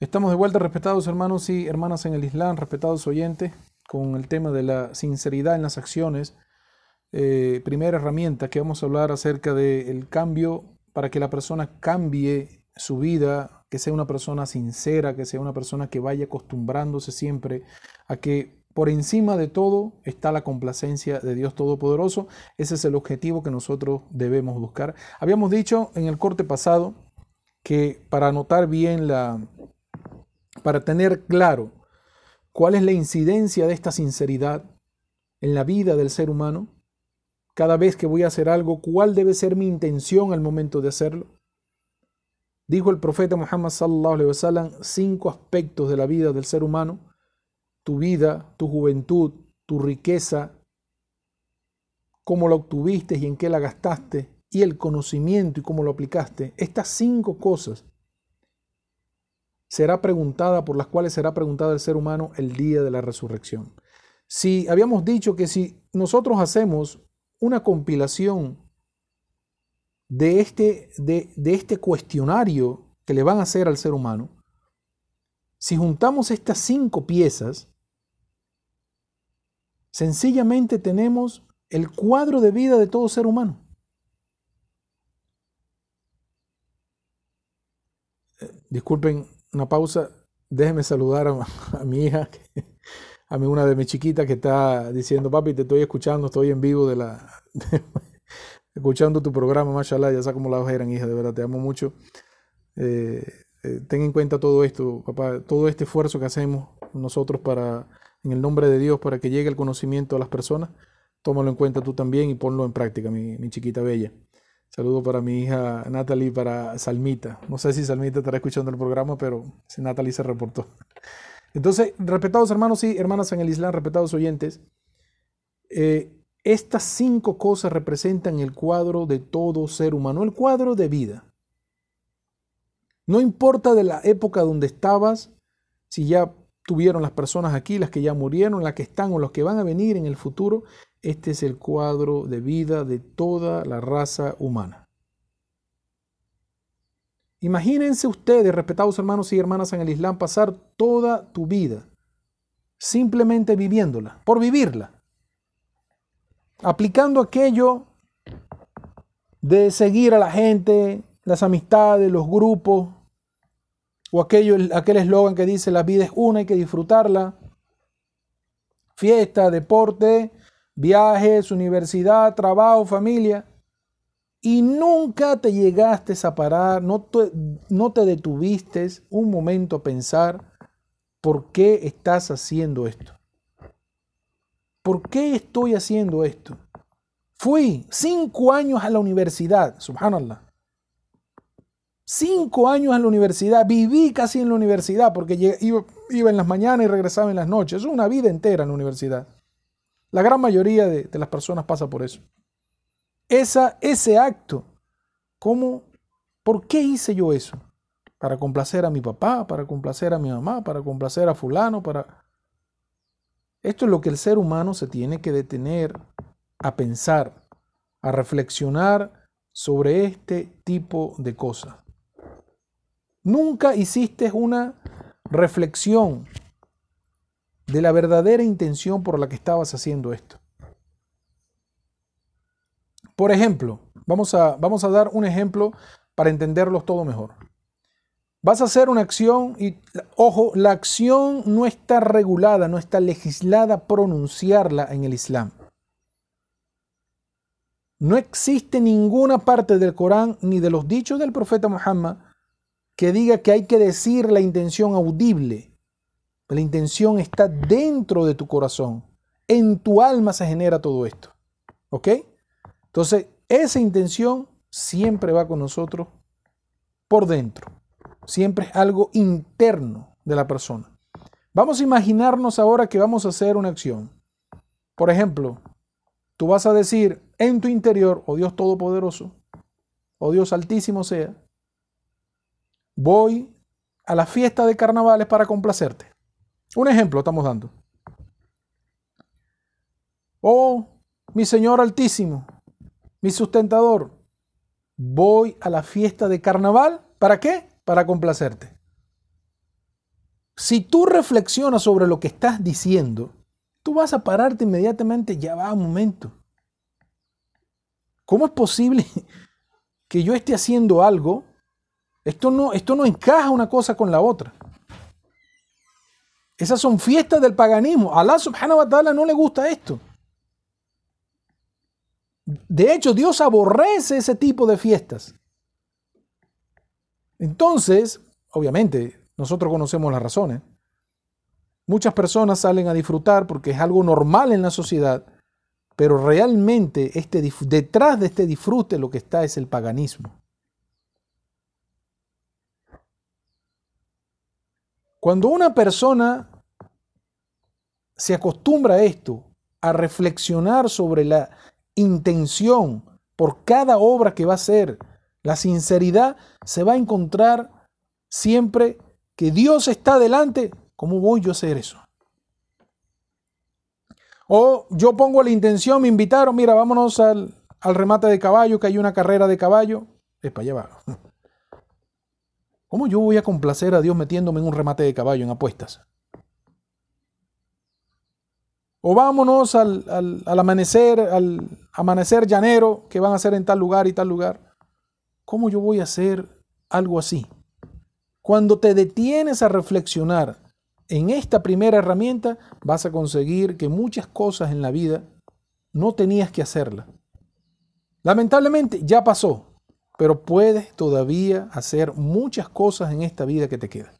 Speaker 1: Estamos de vuelta, respetados hermanos y hermanas en el Islam, respetados oyentes, con el tema de la sinceridad en las acciones. Eh, primera herramienta que vamos a hablar acerca del cambio para que la persona cambie su vida que sea una persona sincera, que sea una persona que vaya acostumbrándose siempre a que por encima de todo está la complacencia de Dios Todopoderoso. Ese es el objetivo que nosotros debemos buscar. Habíamos dicho en el corte pasado que para notar bien la, para tener claro cuál es la incidencia de esta sinceridad en la vida del ser humano, cada vez que voy a hacer algo, cuál debe ser mi intención al momento de hacerlo. Dijo el profeta Muhammad sallallahu alaihi wasallam cinco aspectos de la vida del ser humano: tu vida, tu juventud, tu riqueza, cómo la obtuviste y en qué la gastaste, y el conocimiento y cómo lo aplicaste. Estas cinco cosas será preguntada por las cuales será preguntada el ser humano el día de la resurrección. Si habíamos dicho que si nosotros hacemos una compilación de este, de, este cuestionario que le van a hacer al ser humano, si juntamos estas cinco piezas, sencillamente tenemos el cuadro de vida de todo ser humano. Eh, disculpen una pausa, déjenme saludar a, mi hija, a mi, una de mis chiquitas que está diciendo, papi, te estoy escuchando, estoy en vivo de la, escuchando tu programa, mashallah, ya sabes cómo la eran, hija, de verdad, te amo mucho. Eh, eh, ten en cuenta todo esto, papá, todo este esfuerzo que hacemos nosotros para, en el nombre de Dios, para que llegue el conocimiento a las personas, tómalo en cuenta tú también y ponlo en práctica, mi, mi chiquita bella. Saludo para mi hija Natalie, para Salmita. No sé si Salmita estará escuchando el programa, pero si Natalie se reportó. Entonces, respetados hermanos y hermanas en el Islam, respetados oyentes, eh, estas cinco cosas representan el cuadro de todo ser humano, el cuadro de vida. No importa de la época donde estabas, si ya tuvieron las personas aquí, las que ya murieron, las que están o los que van a venir en el futuro, este es el cuadro de vida de toda la raza humana. Imagínense ustedes, respetados hermanos y hermanas en el Islam, pasar toda tu vida simplemente viviéndola, por vivirla aplicando aquello de seguir a la gente, las amistades, los grupos, o aquello, aquel eslogan que dice la vida es una, hay que disfrutarla. Fiesta, deporte, viajes, universidad, trabajo, familia. Y nunca te llegaste a parar, no te, detuviste un momento a pensar por qué estás haciendo esto. ¿Por qué estoy haciendo esto? Fui cinco años a la universidad, subhanallah. Cinco años a la universidad, viví casi en la universidad porque iba, en las mañanas y regresaba en las noches. Es una vida entera en la universidad. La gran mayoría de, las personas pasa por eso. esa, ese acto, ¿cómo, por qué hice yo eso? Para complacer a mi papá, para complacer a mi mamá, para complacer a fulano, para... Esto es lo que el ser humano se tiene que detener a pensar, a reflexionar sobre este tipo de cosas. Nunca hiciste una reflexión de la verdadera intención por la que estabas haciendo esto. Por ejemplo, vamos a, vamos a dar un ejemplo para entenderlos todo mejor. Vas a hacer una acción y, ojo, la acción no está regulada, no está legislada pronunciarla en el Islam. No existe ninguna parte del Corán ni de los dichos del profeta Muhammad que diga que hay que decir la intención audible. La intención está dentro de tu corazón. En tu alma se genera todo esto. ¿Ok? Entonces, esa intención siempre va con nosotros por dentro. Siempre es algo interno de la persona. Vamos a imaginarnos ahora que vamos a hacer una acción. Por ejemplo, tú vas a decir en tu interior, oh Dios Todopoderoso, oh Dios Altísimo sea, voy a la fiesta de carnavales para complacerte. Un ejemplo estamos dando. Oh, mi Señor Altísimo, mi sustentador, voy a la fiesta de carnaval. ¿Para qué? Para complacerte. Si tú reflexionas sobre lo que estás diciendo, tú vas a pararte inmediatamente, ya va un momento. ¿Cómo es posible que yo esté haciendo algo esto no, esto no encaja una cosa con la otra. Esas son fiestas del paganismo. A Allah subhanahu wa ta'ala no le gusta esto. De hecho, Dios aborrece ese tipo de fiestas. Entonces, obviamente, nosotros conocemos las razones. Muchas personas salen a disfrutar porque es algo normal en la sociedad, pero realmente este, detrás de este disfrute lo que está es el paganismo. Cuando una persona se acostumbra a esto, a reflexionar sobre la intención por cada obra que va a hacer, la sinceridad, se va a encontrar siempre que Dios está delante. ¿Cómo voy yo a hacer eso? O yo pongo la intención, me invitaron, mira, vámonos al, al remate de caballo, que hay una carrera de caballo. Es para allá ¿Cómo yo voy a complacer a Dios metiéndome en un remate de caballo en apuestas? O vámonos al, amanecer, al amanecer llanero que van a hacer en tal lugar y tal lugar. ¿Cómo yo voy a hacer algo así? Cuando te detienes a reflexionar en esta primera herramienta, vas a conseguir que muchas cosas en la vida no tenías que hacerlas. Lamentablemente ya pasó, pero puedes todavía hacer muchas cosas en esta vida que te queda.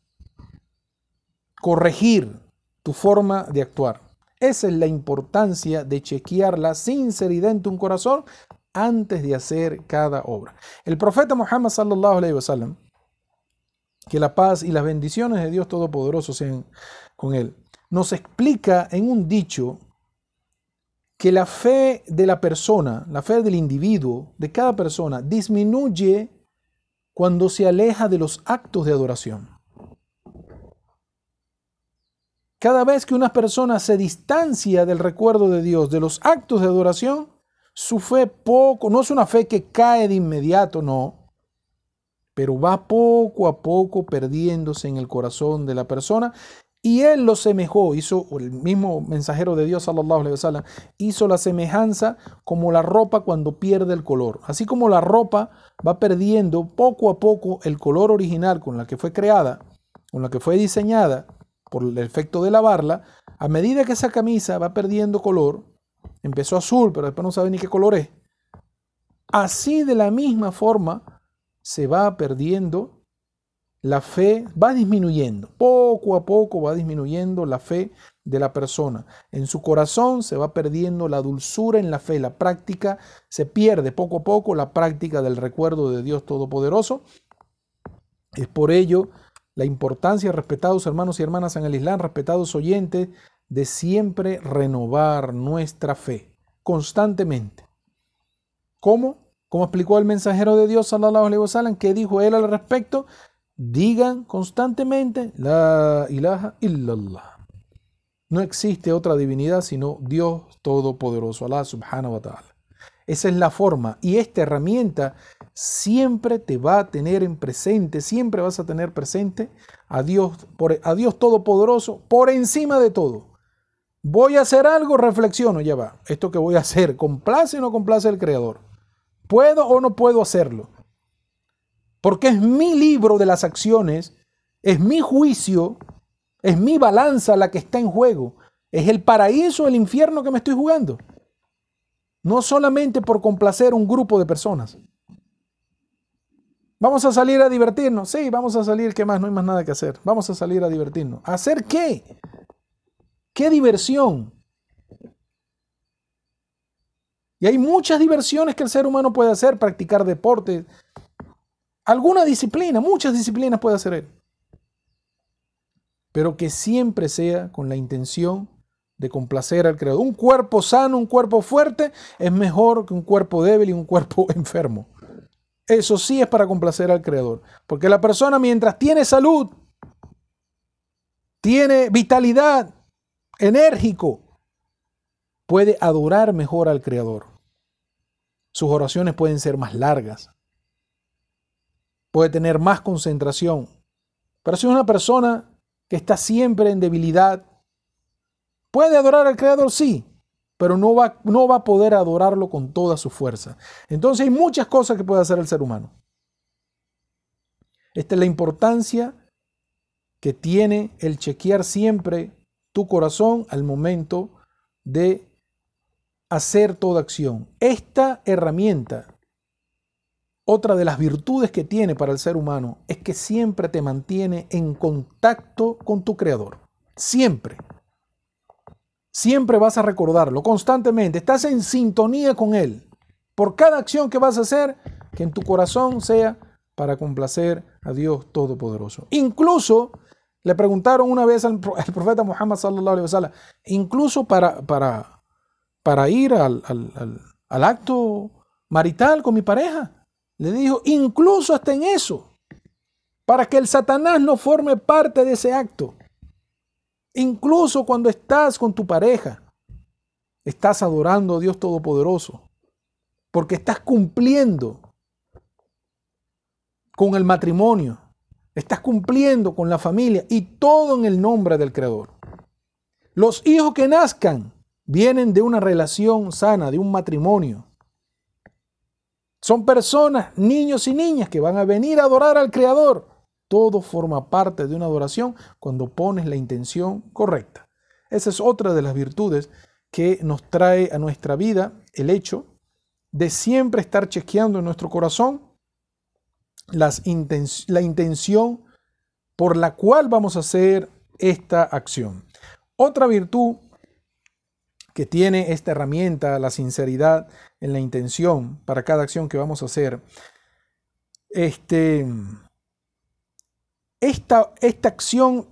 Speaker 1: Corregir tu forma de actuar. Esa es la importancia de chequear la sinceridad en tu corazón antes de hacer cada obra. El profeta Muhammad sallallahu alaihi wasallam, que la paz y las bendiciones de Dios Todopoderoso sean con él, nos explica en un dicho que la fe de la persona, la fe del individuo, de cada persona, disminuye cuando se aleja de los actos de adoración. Cada vez que una persona se distancia del recuerdo de Dios, de los actos de adoración, su fe poco, no es una fe que cae de inmediato, no, pero va poco a poco perdiéndose en el corazón de la persona y él lo semejó, hizo el mismo mensajero de Dios, sallallahu alaihi wasallam, hizo la semejanza como la ropa cuando pierde el color. Así como la ropa va perdiendo poco a poco el color original con la que fue creada, con la que fue diseñada por el efecto de lavarla, a medida que esa camisa va perdiendo color, empezó azul, pero después no sabe ni qué color es. Así de la misma forma se va perdiendo la fe va disminuyendo, poco a poco va disminuyendo la fe de la persona. En su corazón se va perdiendo la dulzura en la fe, la práctica, se pierde poco a poco la práctica del recuerdo de Dios Todopoderoso. Es por ello la importancia, respetados hermanos y hermanas en el Islam, respetados oyentes, de siempre renovar nuestra fe constantemente. ¿Cómo? Como explicó el mensajero de Dios, sallallahu alaihi wasallam, que dijo él al respecto, digan constantemente la ilaha illallah. No existe otra divinidad sino Dios Todopoderoso, Allah subhanahu wa ta'ala. Esa es la forma y esta herramienta siempre te va a tener en presente, siempre vas a tener presente a Dios, a Dios Todopoderoso por encima de todo. Voy a hacer algo, reflexiono, ya va. Esto que voy a hacer, ¿complace o no complace al Creador? ¿Puedo o no puedo hacerlo? Porque es mi libro de las acciones, es mi juicio, es mi balanza la que está en juego. Es el paraíso el infierno que me estoy jugando. No solamente por complacer un grupo de personas. Vamos a salir a divertirnos. Sí, vamos a salir, ¿qué más? No hay más nada que hacer. Vamos a salir a divertirnos. hacer qué? ¿Qué diversión? Y hay muchas diversiones que el ser humano puede hacer, practicar deporte, alguna disciplina, muchas disciplinas puede hacer él. Pero que siempre sea con la intención de complacer al Creador. Un cuerpo sano, un cuerpo fuerte, es mejor que un cuerpo débil y un cuerpo enfermo. Eso sí es para complacer al Creador. Porque la persona mientras tiene salud, tiene vitalidad, enérgico, puede adorar mejor al Creador. Sus oraciones pueden ser más largas. Puede tener más concentración. Pero si es una persona que está siempre en debilidad, puede adorar al Creador, sí, pero no va, no va a poder adorarlo con toda su fuerza. Entonces hay muchas cosas que puede hacer el ser humano. Esta es la importancia que tiene el chequear siempre tu corazón al momento de hacer toda acción. Esta herramienta, otra de las virtudes que tiene para el ser humano, es que siempre te mantiene en contacto con tu creador. Siempre. Siempre vas a recordarlo constantemente. Estás en sintonía con él. Por cada acción que vas a hacer, que en tu corazón sea para complacer a Dios Todopoderoso. Incluso le preguntaron una vez al, profeta Muhammad sallallahu alaihi wasallam, incluso para, para para ir al, acto marital con mi pareja. Le dijo, incluso hasta en eso, para que el Satanás no forme parte de ese acto. Incluso cuando estás con tu pareja, estás adorando a Dios Todopoderoso, porque estás cumpliendo con el matrimonio, estás cumpliendo con la familia y todo en el nombre del Creador. Los hijos que nazcan vienen de una relación sana, de un matrimonio. Son personas, niños y niñas que van a venir a adorar al Creador. Todo forma parte de una adoración cuando pones la intención correcta. Esa es otra de las virtudes que nos trae a nuestra vida el hecho de siempre estar chequeando en nuestro corazón las la intención por la cual vamos a hacer esta acción. Otra virtud que tiene esta herramienta, la sinceridad en la intención para cada acción que vamos a hacer. Este, esta, esta acción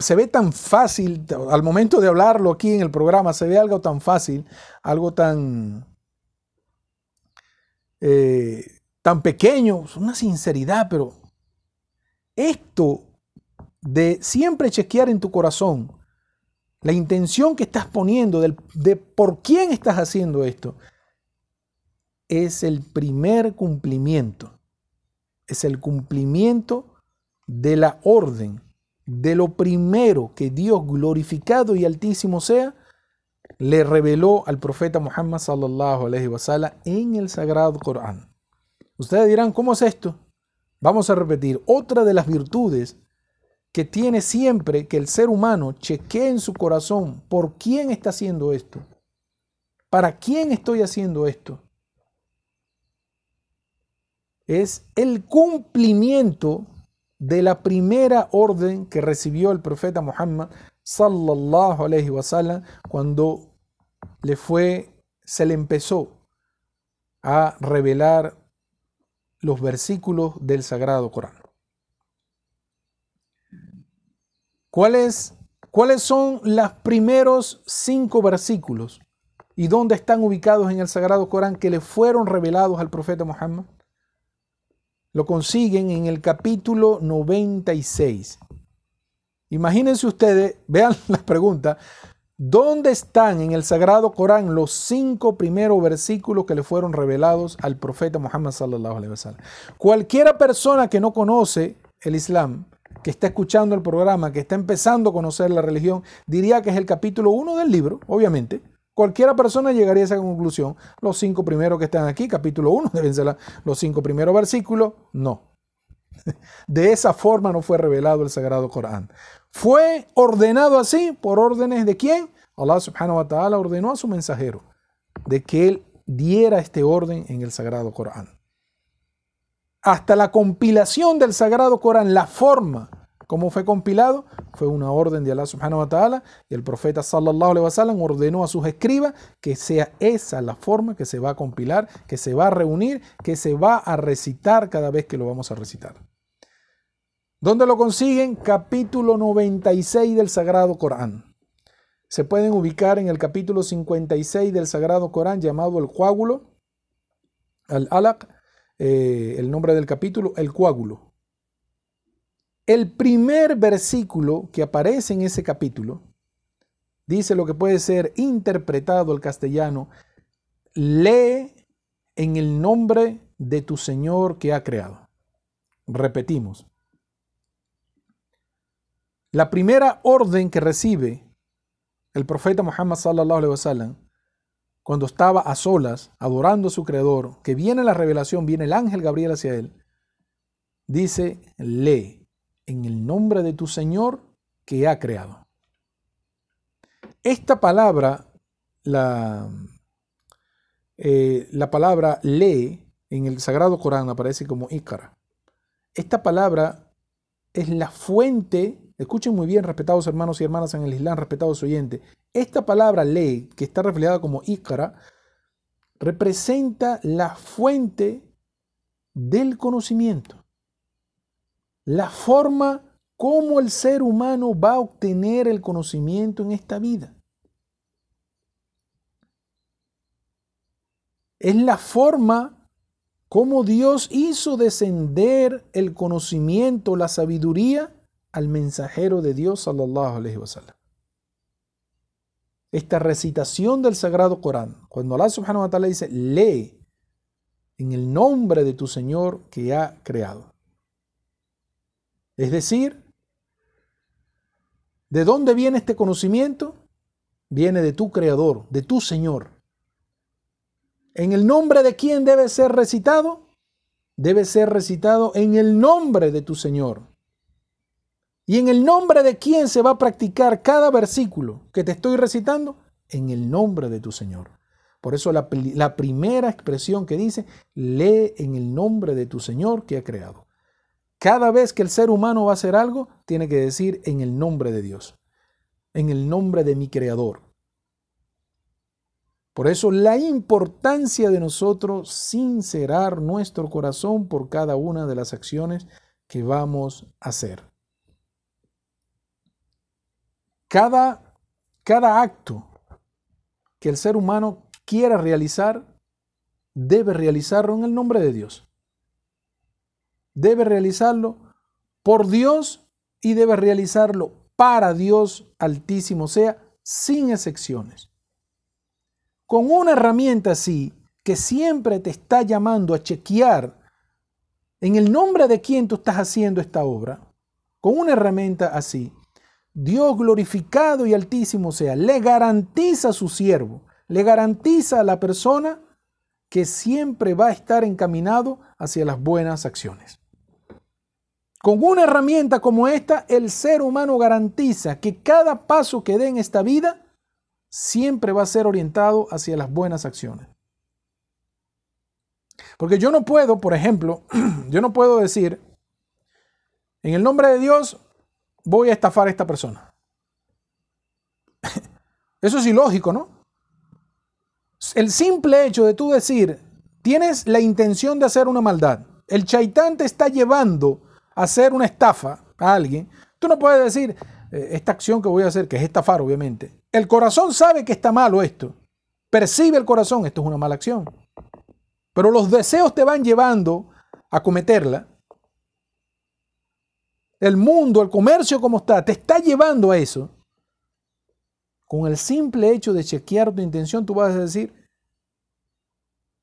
Speaker 1: se ve tan fácil, al momento de hablarlo aquí en el programa, se ve algo tan fácil, algo tan, eh, tan pequeño, una sinceridad, pero esto de siempre chequear en tu corazón la intención que estás poniendo de por quién estás haciendo esto, es el primer cumplimiento. Es el cumplimiento de la orden, de lo primero que Dios glorificado y altísimo sea, le reveló al profeta Muhammad sallallahu alaihi wasallam en el sagrado Corán. Ustedes dirán, ¿cómo es esto? Vamos a repetir, otra de las virtudes que tiene siempre que el ser humano chequee en su corazón por quién está haciendo esto. ¿Para quién estoy haciendo esto? Es el cumplimiento de la primera orden que recibió el profeta Muhammad sallallahu alaihi wasallam cuando le fue se le empezó a revelar los versículos del sagrado Corán. ¿Cuáles, ¿Cuáles son los primeros cinco versículos y dónde están ubicados en el Sagrado Corán que le fueron revelados al profeta Muhammad? Lo consiguen en el capítulo 96. Imagínense ustedes, vean la pregunta, ¿dónde están en el Sagrado Corán los cinco primeros versículos que le fueron revelados al profeta Muhammad sallallahu alaihi wasallam? Cualquiera persona que no conoce el Islam, que está escuchando el programa, que está empezando a conocer la religión, diría que es el capítulo 1 del libro, obviamente. Cualquiera persona llegaría a esa conclusión. Los cinco primeros que están aquí, capítulo 1, deben los cinco primeros versículos. No. De esa forma no fue revelado el Sagrado Corán. Fue ordenado así por órdenes de quién? Allah subhanahu wa ta'ala ordenó a su mensajero de que él diera este orden en el Sagrado Corán hasta la compilación del Sagrado Corán, la forma como fue compilado, fue una orden de Allah subhanahu wa ta'ala y el profeta sallallahu alaihi wasallam ordenó a sus escribas que sea esa la forma que se va a compilar, que se va a reunir, que se va a recitar cada vez que lo vamos a recitar. ¿Dónde lo consiguen? Capítulo 96 del Sagrado Corán. Se pueden ubicar en el capítulo 56 del Sagrado Corán llamado el coágulo, al-alaq, eh, el nombre del capítulo, el coágulo. El primer versículo que aparece en ese capítulo dice lo que puede ser interpretado al castellano, lee en el nombre de tu Señor que ha creado. Repetimos. La primera orden que recibe el profeta Muhammad sallallahu alaihi wasallam cuando estaba a solas, adorando a su creador, que viene la revelación, viene el ángel Gabriel hacia él, dice, lee en el nombre de tu Señor que ha creado. Esta palabra, la, eh, la palabra lee en el Sagrado Corán aparece como Ícara. Esta palabra es la fuente Escuchen muy bien, respetados hermanos y hermanas en el Islam, respetados oyentes. Esta palabra ley, que está reflejada como Ikra, representa la fuente del conocimiento. La forma como el ser humano va a obtener el conocimiento en esta vida. Es la forma como Dios hizo descender el conocimiento, la sabiduría al mensajero de Dios sallallahu alaihi wasallam. Esta recitación del Sagrado Corán, cuando Allah subhanahu wa ta'ala dice, lee en el nombre de tu Señor que ha creado. Es decir, ¿de dónde viene este conocimiento? Viene de tu Creador, de tu Señor. ¿En el nombre de quién debe ser recitado? Debe ser recitado en el nombre de tu Señor. ¿Y en el nombre de quién se va a practicar cada versículo que te estoy recitando? En el nombre de tu Señor. Por eso la, primera expresión que dice, lee en el nombre de tu Señor que ha creado. Cada vez que el ser humano va a hacer algo, tiene que decir en el nombre de Dios, en el nombre de mi Creador. Por eso la importancia de nosotros sincerar nuestro corazón por cada una de las acciones que vamos a hacer. Cada, cada acto que el ser humano quiera realizar, debe realizarlo en el nombre de Dios. Debe realizarlo por Dios y debe realizarlo para Dios altísimo, sea, sin excepciones. Con una herramienta así, que siempre te está llamando a chequear en el nombre de quién tú estás haciendo esta obra, con una herramienta así, Dios glorificado y altísimo sea, le garantiza a su siervo, le garantiza a la persona que siempre va a estar encaminado hacia las buenas acciones. Con una herramienta como esta, el ser humano garantiza que cada paso que dé en esta vida siempre va a ser orientado hacia las buenas acciones. Porque yo no puedo, por ejemplo, yo no puedo decir, en el nombre de Dios, voy a estafar a esta persona. Eso es ilógico, ¿no? El simple hecho de tú decir, tienes la intención de hacer una maldad, el chaitán te está llevando hacer una estafa a alguien, tú no puedes decir, eh, esta acción que voy a hacer, que es estafar obviamente, el corazón sabe que está malo esto, percibe el corazón, esto es una mala acción. Pero los deseos te van llevando a cometerla. El mundo, el comercio como está, te está llevando a eso. Con el simple hecho de chequear tu intención, tú vas a decir,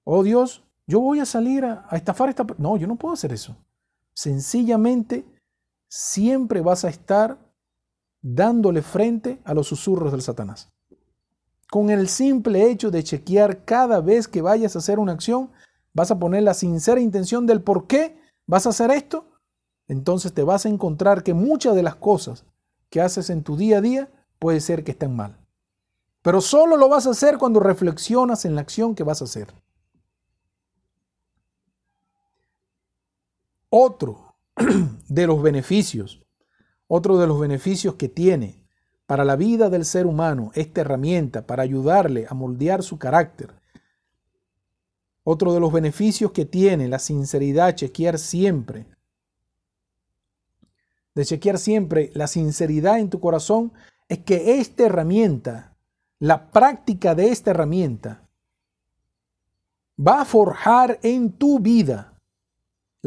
Speaker 1: oh Dios, yo voy a salir a, estafar esta... No, yo no puedo hacer eso. Sencillamente, siempre vas a estar dándole frente a los susurros del Satanás. Con el simple hecho de chequear cada vez que vayas a hacer una acción, vas a poner la sincera intención del por qué vas a hacer esto, entonces te vas a encontrar que muchas de las cosas que haces en tu día a día puede ser que estén mal. Pero solo lo vas a hacer cuando reflexionas en la acción que vas a hacer. Otro de los beneficios, otro de los beneficios que tiene para la vida del ser humano esta herramienta para ayudarle a moldear su carácter. Otro de los beneficios que tiene la sinceridad, chequear siempre, de chequear siempre la sinceridad en tu corazón, es que esta herramienta, la práctica de esta herramienta, va a forjar en tu vida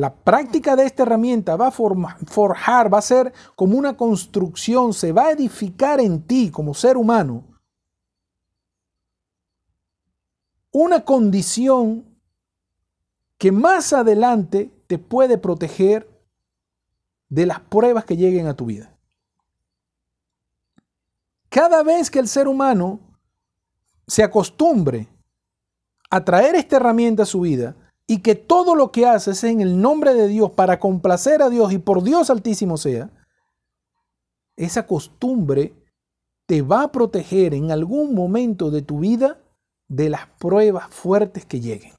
Speaker 1: la práctica de esta herramienta va a forjar, va a ser como una construcción, se va a edificar en ti como ser humano una condición que más adelante te puede proteger de las pruebas que lleguen a tu vida. Cada vez que el ser humano se acostumbre a traer esta herramienta a su vida, y que todo lo que haces en el nombre de Dios para complacer a Dios y por Dios altísimo sea, esa costumbre te va a proteger en algún momento de tu vida de las pruebas fuertes que lleguen.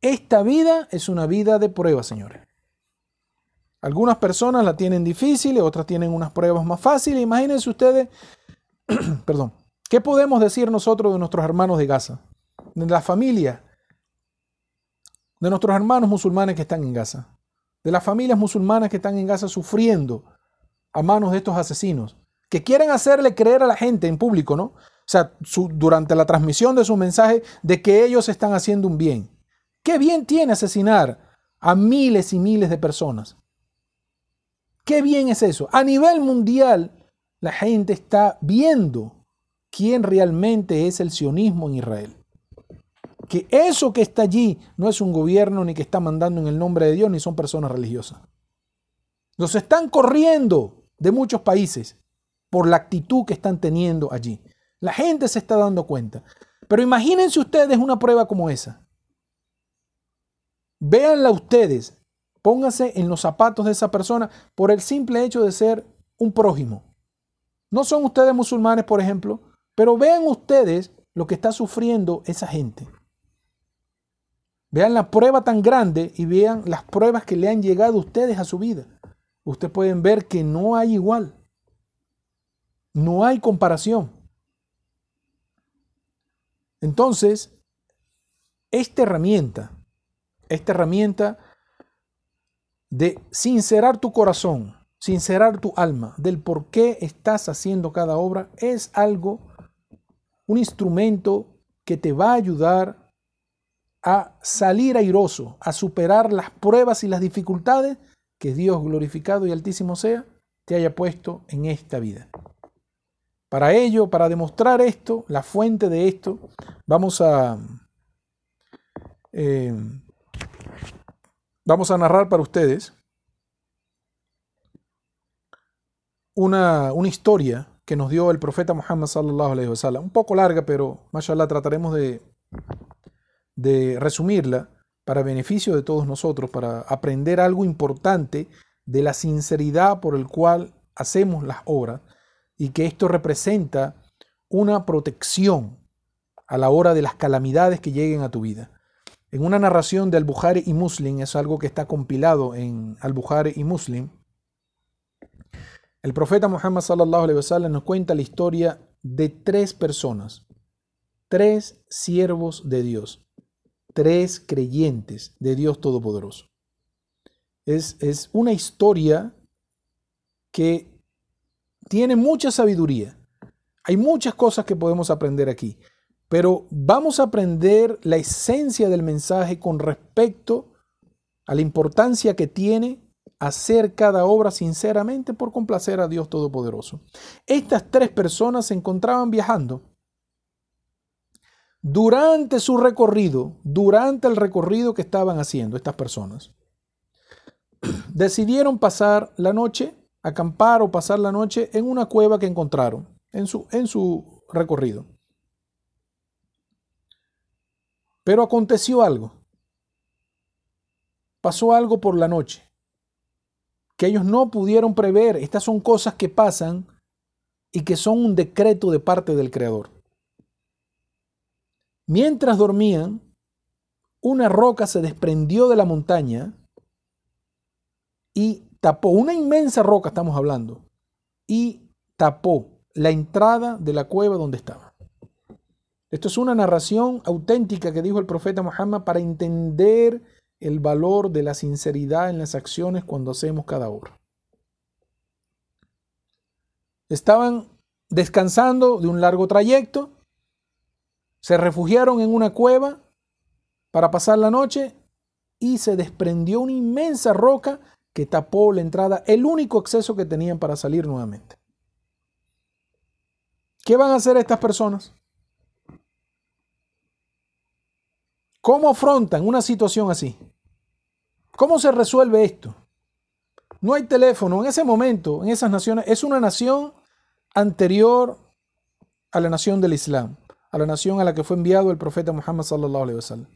Speaker 1: Esta vida es una vida de pruebas, señores. Algunas personas la tienen difícil, otras tienen unas pruebas más fáciles. Imagínense ustedes, perdón, ¿qué podemos decir nosotros de nuestros hermanos de Gaza? De la familia de nuestros hermanos musulmanes que están en Gaza, de las familias musulmanas que están en Gaza sufriendo a manos de estos asesinos, que quieren hacerle creer a la gente en público, ¿no? O sea, durante la transmisión de su mensaje de que ellos están haciendo un bien. ¿Qué bien tiene asesinar a miles y miles de personas? ¿Qué bien es eso? A nivel mundial, la gente está viendo quién realmente es el sionismo en Israel que eso que está allí no es un gobierno ni que está mandando en el nombre de Dios, ni son personas religiosas. Nos están corriendo de muchos países por la actitud que están teniendo allí. La gente se está dando cuenta. Pero imagínense ustedes una prueba como esa. Véanla ustedes, pónganse en los zapatos de esa persona por el simple hecho de ser un prójimo. No son ustedes musulmanes, por ejemplo, pero vean ustedes lo que está sufriendo esa gente. Vean la prueba tan grande y vean las pruebas que le han llegado a ustedes a su vida. Ustedes pueden ver que no hay igual. No hay comparación. Entonces, esta herramienta, esta herramienta de sincerar tu corazón, sincerar tu alma, del por qué estás haciendo cada obra, es algo, un instrumento que te va a ayudar a salir airoso, a superar las pruebas y las dificultades que Dios glorificado y altísimo sea, te haya puesto en esta vida. Para ello, para demostrar esto, la fuente de esto, vamos a, eh, vamos a narrar para ustedes una, una, historia que nos dio el profeta Muhammad sallallahu alaihi wasallam, un poco larga, pero mashallah trataremos de de resumirla para beneficio de todos nosotros, para aprender algo importante de la sinceridad por el cual hacemos las obras y que esto representa una protección a la hora de las calamidades que lleguen a tu vida. En una narración de Al-Bukhari y Muslim, es algo que está compilado en Al-Bukhari y Muslim, el profeta Muhammad sallallahu alaihi wasallam nos cuenta la historia de tres personas, tres siervos de Dios tres creyentes de Dios Todopoderoso. Es, es una historia que tiene mucha sabiduría. Hay muchas cosas que podemos aprender aquí, Pero vamos a aprender la esencia del mensaje con respecto a la importancia que tiene hacer cada obra sinceramente por complacer a Dios Todopoderoso. Estas tres personas se encontraban viajando. Durante su recorrido, durante el recorrido que estaban haciendo estas personas, decidieron pasar la noche, acampar o pasar la noche en una cueva que encontraron en su, en su recorrido. Pero aconteció algo. Pasó algo por la noche que ellos no pudieron prever. Estas son cosas que pasan y que son un decreto de parte del Creador. Mientras dormían, una roca se desprendió de la montaña y tapó, una inmensa roca estamos hablando, y tapó la entrada de la cueva donde estaban. Esto es una narración auténtica que dijo el profeta Muhammad para entender el valor de la sinceridad en las acciones cuando hacemos cada obra. Estaban descansando de un largo trayecto, se refugiaron en una cueva para pasar la noche y se desprendió una inmensa roca que tapó la entrada, el único acceso que tenían para salir nuevamente. ¿Qué van a hacer estas personas? ¿Cómo afrontan una situación así? ¿Cómo se resuelve esto? No hay teléfono. En ese momento, en esas naciones, es una nación anterior a la nación del Islam, a la nación a la que fue enviado el profeta Muhammad sallallahu alaihi wasallam.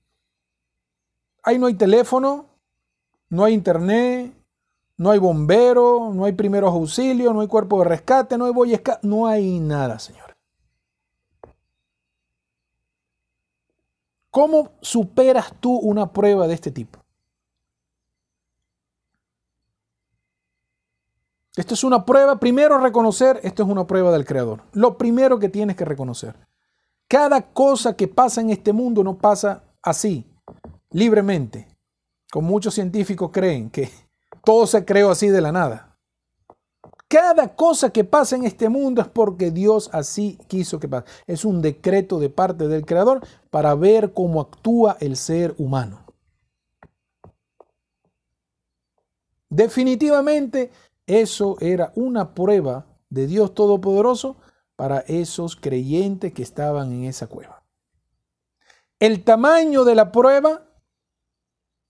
Speaker 1: Ahí no hay teléfono, no hay internet, no hay bombero, no hay primeros auxilios, no hay cuerpo de rescate, no hay boy no hay nada, señor. ¿Cómo superas tú una prueba de este tipo? Esto es una prueba, primero reconocer, esto es una prueba del Creador. Lo primero que tienes que reconocer. Cada cosa que pasa en este mundo no pasa así, libremente. Como muchos científicos creen que todo se creó así de la nada. Cada cosa que pasa en este mundo es porque Dios así quiso que pase. Es un decreto de parte del Creador para ver cómo actúa el ser humano. Definitivamente eso era una prueba de Dios Todopoderoso para esos creyentes que estaban en esa cueva. El tamaño de la prueba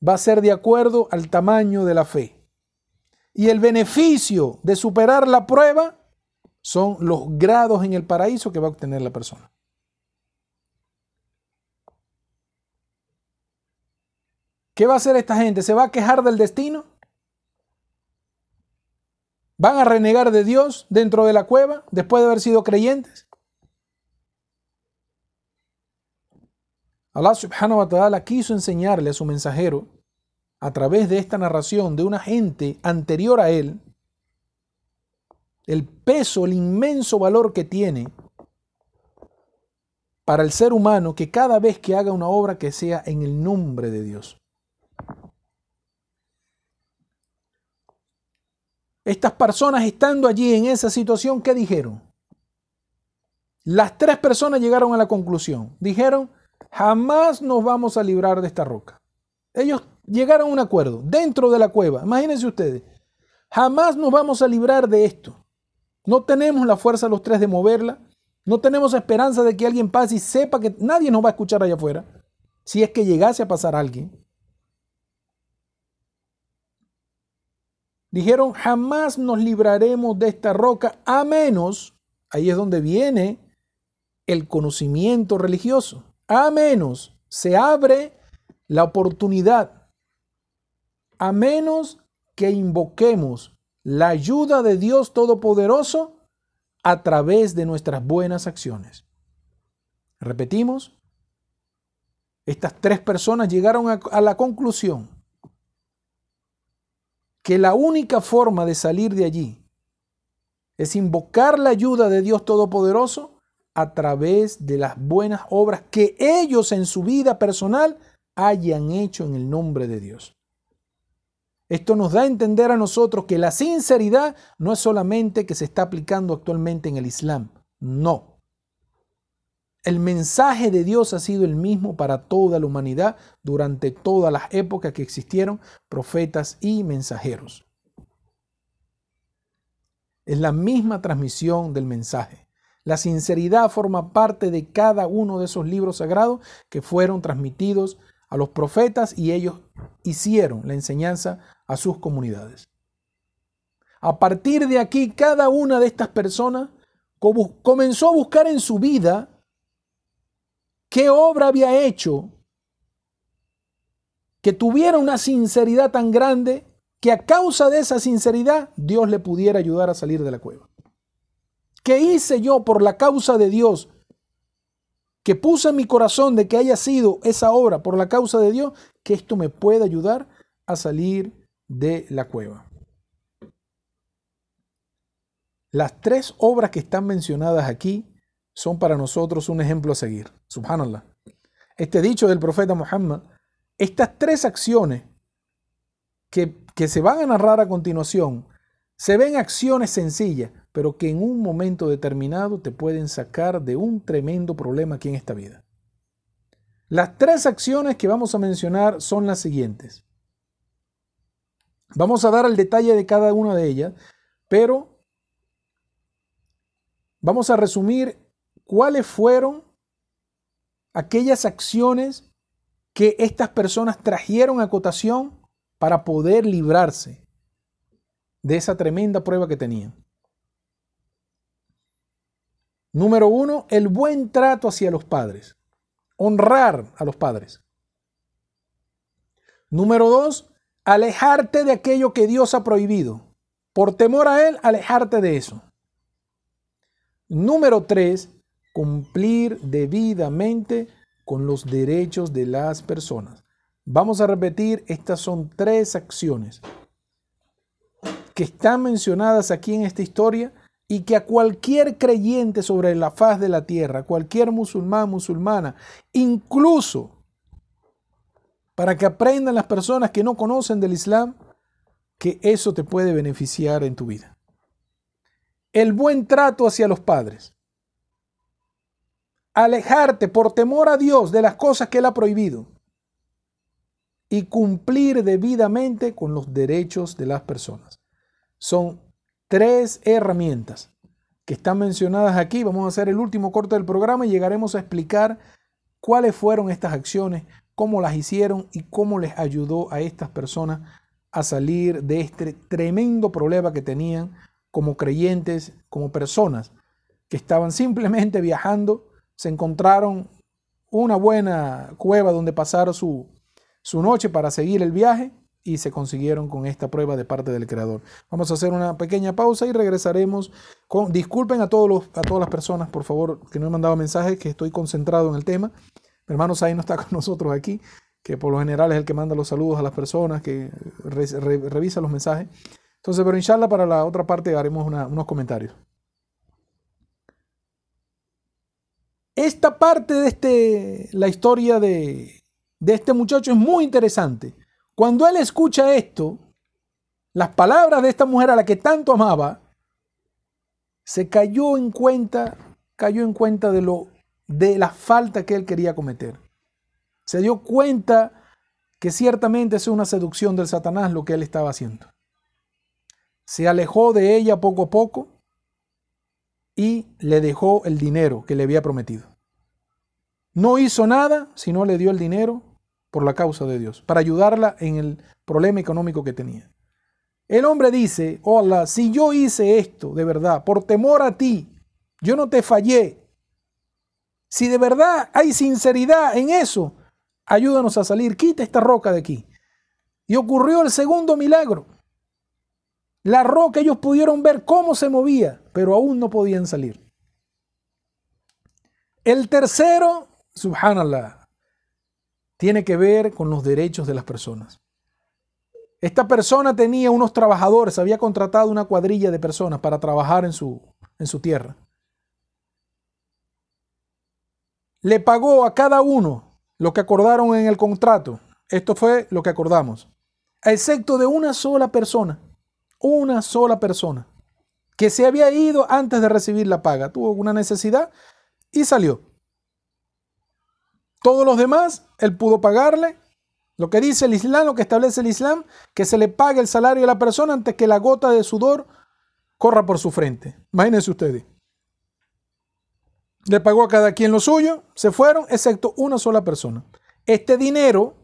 Speaker 1: va a ser de acuerdo al tamaño de la fe. Y el beneficio de superar la prueba son los grados en el paraíso que va a obtener la persona. ¿Qué va a hacer esta gente? ¿Se va a quejar del destino? ¿Van a renegar de Dios dentro de la cueva después de haber sido creyentes? Allah subhanahu wa ta'ala quiso enseñarle a su mensajero a través de esta narración de una gente anterior a él, el peso, el inmenso valor que tiene para el ser humano que cada vez que haga una obra que sea en el nombre de Dios. Estas personas estando allí en esa situación, ¿qué dijeron? Las tres personas llegaron a la conclusión. Dijeron, jamás nos vamos a librar de esta roca. Ellos llegaron a un acuerdo dentro de la cueva. Imagínense ustedes, jamás nos vamos a librar de esto. No tenemos la fuerza los tres de moverla. No tenemos esperanza de que alguien pase y sepa que nadie nos va a escuchar allá afuera. Si es que llegase a pasar alguien. Dijeron, jamás nos libraremos de esta roca a menos, ahí es donde viene el conocimiento religioso, a menos se abre la oportunidad. A menos que invoquemos la ayuda de Dios Todopoderoso a través de nuestras buenas acciones. Repetimos, estas tres personas llegaron a, la conclusión que la única forma de salir de allí es invocar la ayuda de Dios Todopoderoso a través de las buenas obras que ellos en su vida personal hayan hecho en el nombre de Dios. Esto nos da a entender a nosotros que la sinceridad no es solamente que se está aplicando actualmente en el Islam, no. El mensaje de Dios ha sido el mismo para toda la humanidad durante todas las épocas que existieron profetas y mensajeros. Es la misma transmisión del mensaje. La sinceridad forma parte de cada uno de esos libros sagrados que fueron transmitidos a los profetas y ellos hicieron la enseñanza a sus comunidades. A partir de aquí, cada una de estas personas comenzó a buscar en su vida qué obra había hecho que tuviera una sinceridad tan grande que a causa de esa sinceridad Dios le pudiera ayudar a salir de la cueva. ¿Qué hice yo por la causa de Dios? Que puse en mi corazón de que haya sido esa obra por la causa de Dios, que esto me pueda ayudar a salir de la cueva. Las tres obras que están mencionadas aquí son para nosotros un ejemplo a seguir. Subhanallah. Este dicho del profeta Muhammad, estas tres acciones que, que se van a narrar a continuación, se ven acciones sencillas, pero que en un momento determinado te pueden sacar de un tremendo problema aquí en esta vida. Las tres acciones que vamos a mencionar son las siguientes. Vamos a dar el detalle de cada una de ellas, pero vamos a resumir cuáles fueron aquellas acciones que estas personas trajeron a cotación para poder librarse de esa tremenda prueba que tenían. Número uno, el buen trato hacia los padres. Honrar a los padres. Número dos, alejarte de aquello que Dios ha prohibido. Por temor a Él, alejarte de eso. Número tres, cumplir debidamente con los derechos de las personas. Vamos a repetir, estas son tres acciones que están mencionadas aquí en esta historia y que a cualquier creyente sobre la faz de la tierra, cualquier musulmán, musulmana, incluso para que aprendan las personas que no conocen del Islam, que eso te puede beneficiar en tu vida. El buen trato hacia los padres alejarte por temor a Dios de las cosas que Él ha prohibido y cumplir debidamente con los derechos de las personas. Son tres herramientas que están mencionadas aquí. Vamos a hacer el último corte del programa y llegaremos a explicar cuáles fueron estas acciones, cómo las hicieron y cómo les ayudó a estas personas a salir de este tremendo problema que tenían como creyentes, como personas que estaban simplemente viajando se encontraron una buena cueva donde pasar su, su noche para seguir el viaje y se consiguieron con esta prueba de parte del creador. Vamos a hacer una pequeña pausa y regresaremos con disculpen a todos los, a todas las personas, por favor, que no he mandado mensajes, que estoy concentrado en el tema. Mi hermano Sai no está con nosotros aquí, que por lo general es el que manda los saludos a las personas, que revisa los mensajes. Entonces, pero inshallah para la otra parte haremos unos comentarios. Esta parte de este, la historia de, de este muchacho es muy interesante. Cuando él escucha esto, las palabras de esta mujer a la que tanto amaba, se cayó en cuenta, cayó en cuenta de lo de la falta que él quería cometer. Se dio cuenta que ciertamente es una seducción del Satanás lo que él estaba haciendo. Se alejó de ella poco a poco y le dejó el dinero que le había prometido. No hizo nada, sino le dio el dinero por la causa de Dios, para ayudarla en el problema económico que tenía. El hombre dice, hola, si yo hice esto de verdad, por temor a ti, yo no te fallé. Si de verdad hay sinceridad en eso, ayúdanos a salir, quita esta roca de aquí. Y ocurrió el segundo milagro. La roca ellos pudieron ver cómo se movía, pero aún no podían salir. El tercero, subhanallah, tiene que ver con los derechos de las personas. Esta persona tenía unos trabajadores, había contratado una cuadrilla de personas para trabajar en su, en su tierra. Le pagó a cada uno lo que acordaron en el contrato. Esto fue lo que acordamos. Excepto de una sola persona una sola persona que se había ido antes de recibir la paga. Tuvo una necesidad y salió. Todos los demás, él pudo pagarle. Lo que dice el Islam, lo que establece el Islam, que se le pague el salario a la persona antes que la gota de sudor corra por su frente. Imagínense ustedes. Le pagó a cada quien lo suyo, se fueron, excepto una sola persona. Este dinero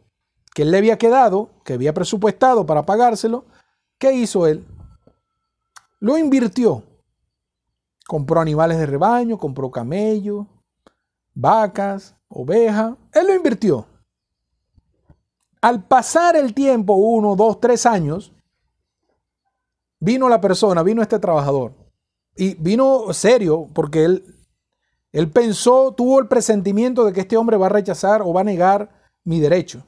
Speaker 1: que él le había quedado, que había presupuestado para pagárselo, ¿qué hizo él? Lo invirtió. Compró animales de rebaño, compró camellos, vacas, ovejas. Él lo invirtió. Al pasar el tiempo, uno, dos, tres años, vino la persona, vino este trabajador. Y vino serio porque él él pensó, tuvo el presentimiento de que este hombre va a rechazar o va a negar mi derecho.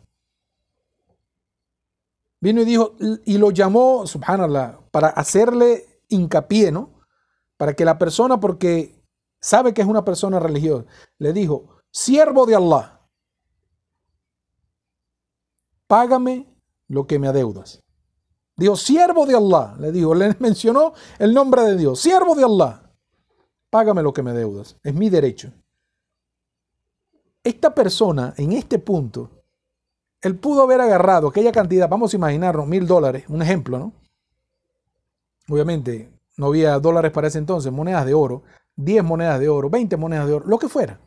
Speaker 1: Vino y dijo, y lo llamó, subhanallah, para hacerle hincapié, ¿no? Para que la persona, porque sabe que es una persona religiosa, le dijo, siervo de Allah, págame lo que me adeudas. Dijo, siervo de Allah, le dijo, le mencionó el nombre de Dios, siervo de Allah págame lo que me deudas, es mi derecho. Esta persona, en este punto, él pudo haber agarrado aquella cantidad, vamos a imaginarnos, mil dólares, un ejemplo, ¿no? Obviamente, no había dólares para ese entonces, monedas de oro, 10 monedas de oro, 20 monedas de oro, lo que fuera.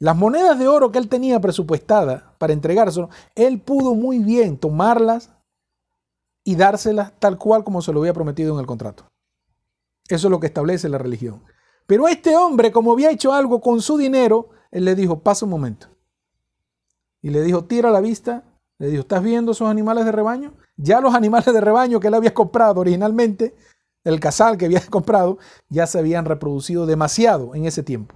Speaker 1: Las monedas de oro que él tenía presupuestadas para entregárselo, él pudo muy bien tomarlas y dárselas tal cual como se lo había prometido en el contrato. Eso es lo que establece la religión. Pero este hombre, como había hecho algo con su dinero, él le dijo, pasa un momento. Y le dijo, tira la vista. Le dijo, ¿estás viendo esos animales de rebaño? Ya los animales de rebaño que él había comprado originalmente, el casal que había comprado, ya se habían reproducido demasiado en ese tiempo.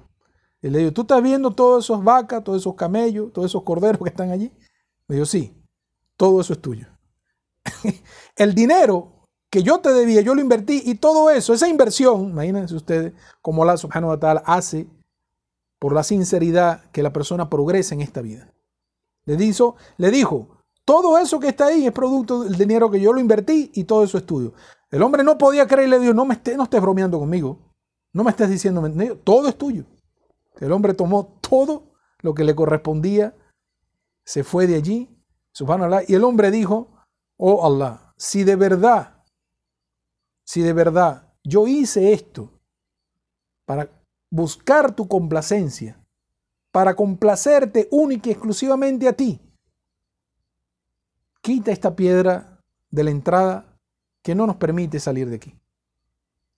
Speaker 1: Y le dijo, ¿tú estás viendo todas esas vacas, todos esos camellos, todos esos corderos que están allí? Le dijo, sí, todo eso es tuyo. el dinero que yo te debía, yo lo invertí y todo eso, esa inversión, imagínense ustedes cómo Allah subhanahu wa hace por la sinceridad que la persona progrese en esta vida. Le, dijo, le dijo, todo eso que está ahí es producto del dinero que yo lo invertí y todo eso es tuyo. El hombre no podía creer y le dijo, no, me estés, no estés bromeando conmigo, no me estés diciendo, todo es tuyo. El hombre tomó todo lo que le correspondía, se fue de allí, subhanallah, y el hombre dijo, oh Allah, si de verdad si de verdad yo hice esto para buscar tu complacencia, para complacerte única y exclusivamente a ti, quita esta piedra de la entrada que no nos permite salir de aquí.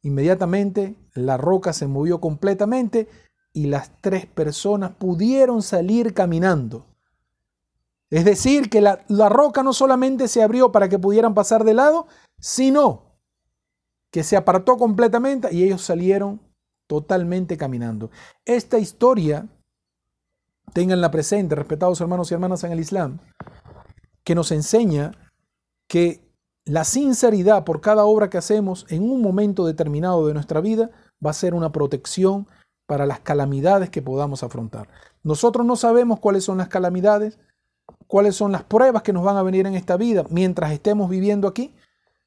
Speaker 1: Inmediatamente la roca se movió completamente y las tres personas pudieron salir caminando. Es decir, que la, roca no solamente se abrió para que pudieran pasar de lado, sino que se apartó completamente y ellos salieron totalmente caminando. Esta historia, tenganla presente, respetados hermanos y hermanas en el Islam, que nos enseña que la sinceridad por cada obra que hacemos en un momento determinado de nuestra vida va a ser una protección para las calamidades que podamos afrontar. Nosotros no sabemos cuáles son las calamidades, cuáles son las pruebas que nos van a venir en esta vida mientras estemos viviendo aquí,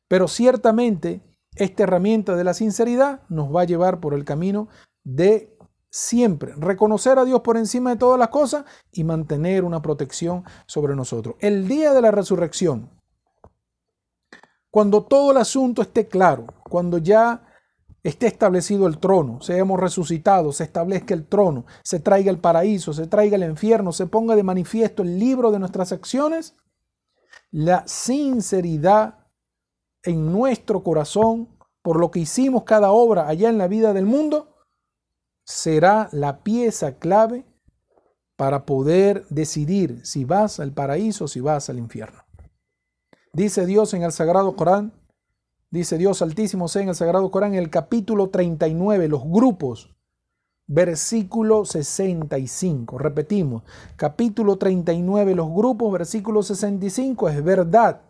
Speaker 1: pero ciertamente esta herramienta de la sinceridad nos va a llevar por el camino de siempre reconocer a Dios por encima de todas las cosas y mantener una protección sobre nosotros. El día de la resurrección, cuando todo el asunto esté claro, cuando ya esté establecido el trono, seamos resucitados, se establezca el trono, se traiga el paraíso, se traiga el infierno, se ponga de manifiesto el libro de nuestras acciones, la sinceridad en nuestro corazón por lo que hicimos cada obra allá en la vida del mundo, será la pieza clave para poder decidir si vas al paraíso o si vas al infierno. Dice Dios en el Sagrado Corán, dice Dios Altísimo en el Sagrado Corán, en el capítulo 39, los grupos, versículo 65. Repetimos, capítulo 39, los grupos, versículo 65, es verdad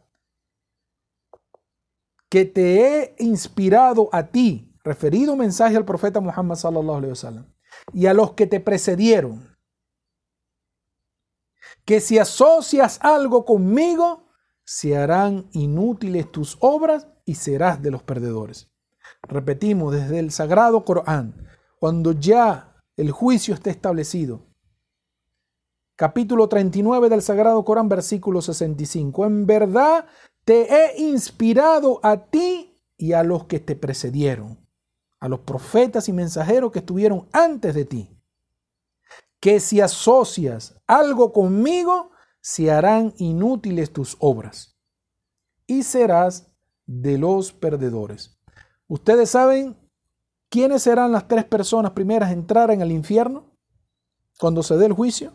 Speaker 1: que te he inspirado a ti, referido mensaje al profeta Muhammad sallallahu alaihi wasallam, y a los que te precedieron, que si asocias algo conmigo, se harán inútiles tus obras y serás de los perdedores. Repetimos desde el sagrado Corán, cuando ya el juicio esté establecido, capítulo 39 del Sagrado Corán, versículo 65. En verdad te he inspirado a ti y a los que te precedieron, a los profetas y mensajeros que estuvieron antes de ti, que si asocias algo conmigo, se harán inútiles tus obras y serás de los perdedores. Ustedes saben quiénes serán las tres personas primeras a entrar en el infierno cuando se dé el juicio.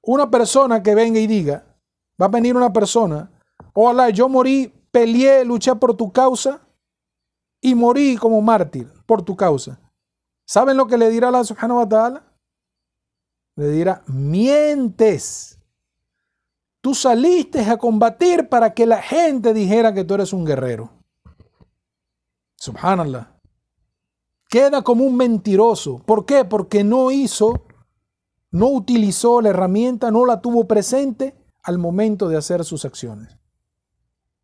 Speaker 1: Una persona que venga y diga, va a venir una persona, hola, yo morí, peleé, luché por tu causa y morí como mártir por tu causa. ¿Saben lo que le dirá la subhanahu wa ta'ala? Le dirá, mientes. Tú saliste a combatir para que la gente dijera que tú eres un guerrero. Subhanallah. Queda como un mentiroso. ¿Por qué? Porque no hizo, no utilizó la herramienta, no la tuvo presente al momento de hacer sus acciones.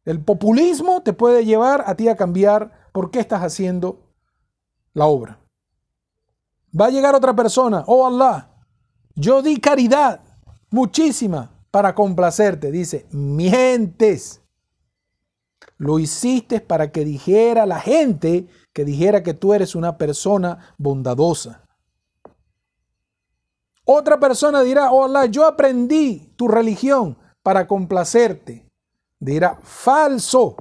Speaker 1: El populismo te puede llevar a ti a cambiar por qué estás haciendo la obra. Va a llegar otra persona, oh Allah, yo di caridad muchísima para complacerte. Dice, mientes. Lo hiciste para que dijera la gente, que dijera que tú eres una persona bondadosa. Otra persona dirá, hola, yo aprendí tu religión para complacerte. Dirá, falso.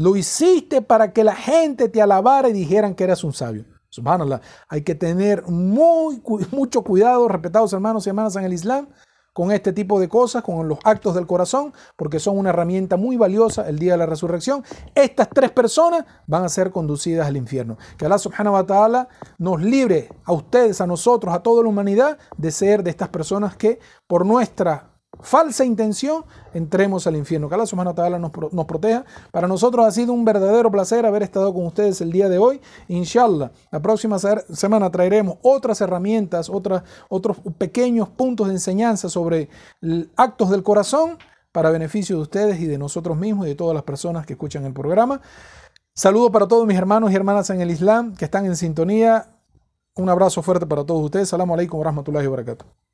Speaker 1: Lo hiciste para que la gente te alabara y dijeran que eras un sabio. Subhanallah. Hay que tener muy, mucho cuidado, respetados hermanos y hermanas en el Islam, con este tipo de cosas, con los actos del corazón, porque son una herramienta muy valiosa el día de la resurrección. Estas tres personas van a ser conducidas al infierno. Que Allah subhanahu wa ta'ala nos libre a ustedes, a nosotros, a toda la humanidad de ser de estas personas que por nuestra falsa intención, entremos al infierno. Que Allah subhanahu wa nos, nos proteja. Para nosotros ha sido un verdadero placer haber estado con ustedes el día de hoy. Inshallah, la próxima semana traeremos otras herramientas, otros pequeños puntos de enseñanza sobre actos del corazón para beneficio de ustedes y de nosotros mismos y de todas las personas que escuchan el programa. Saludo para todos mis hermanos y hermanas en el Islam que están en sintonía. Un abrazo fuerte para todos ustedes. Salamu alaikum wa rahmatullahi wa.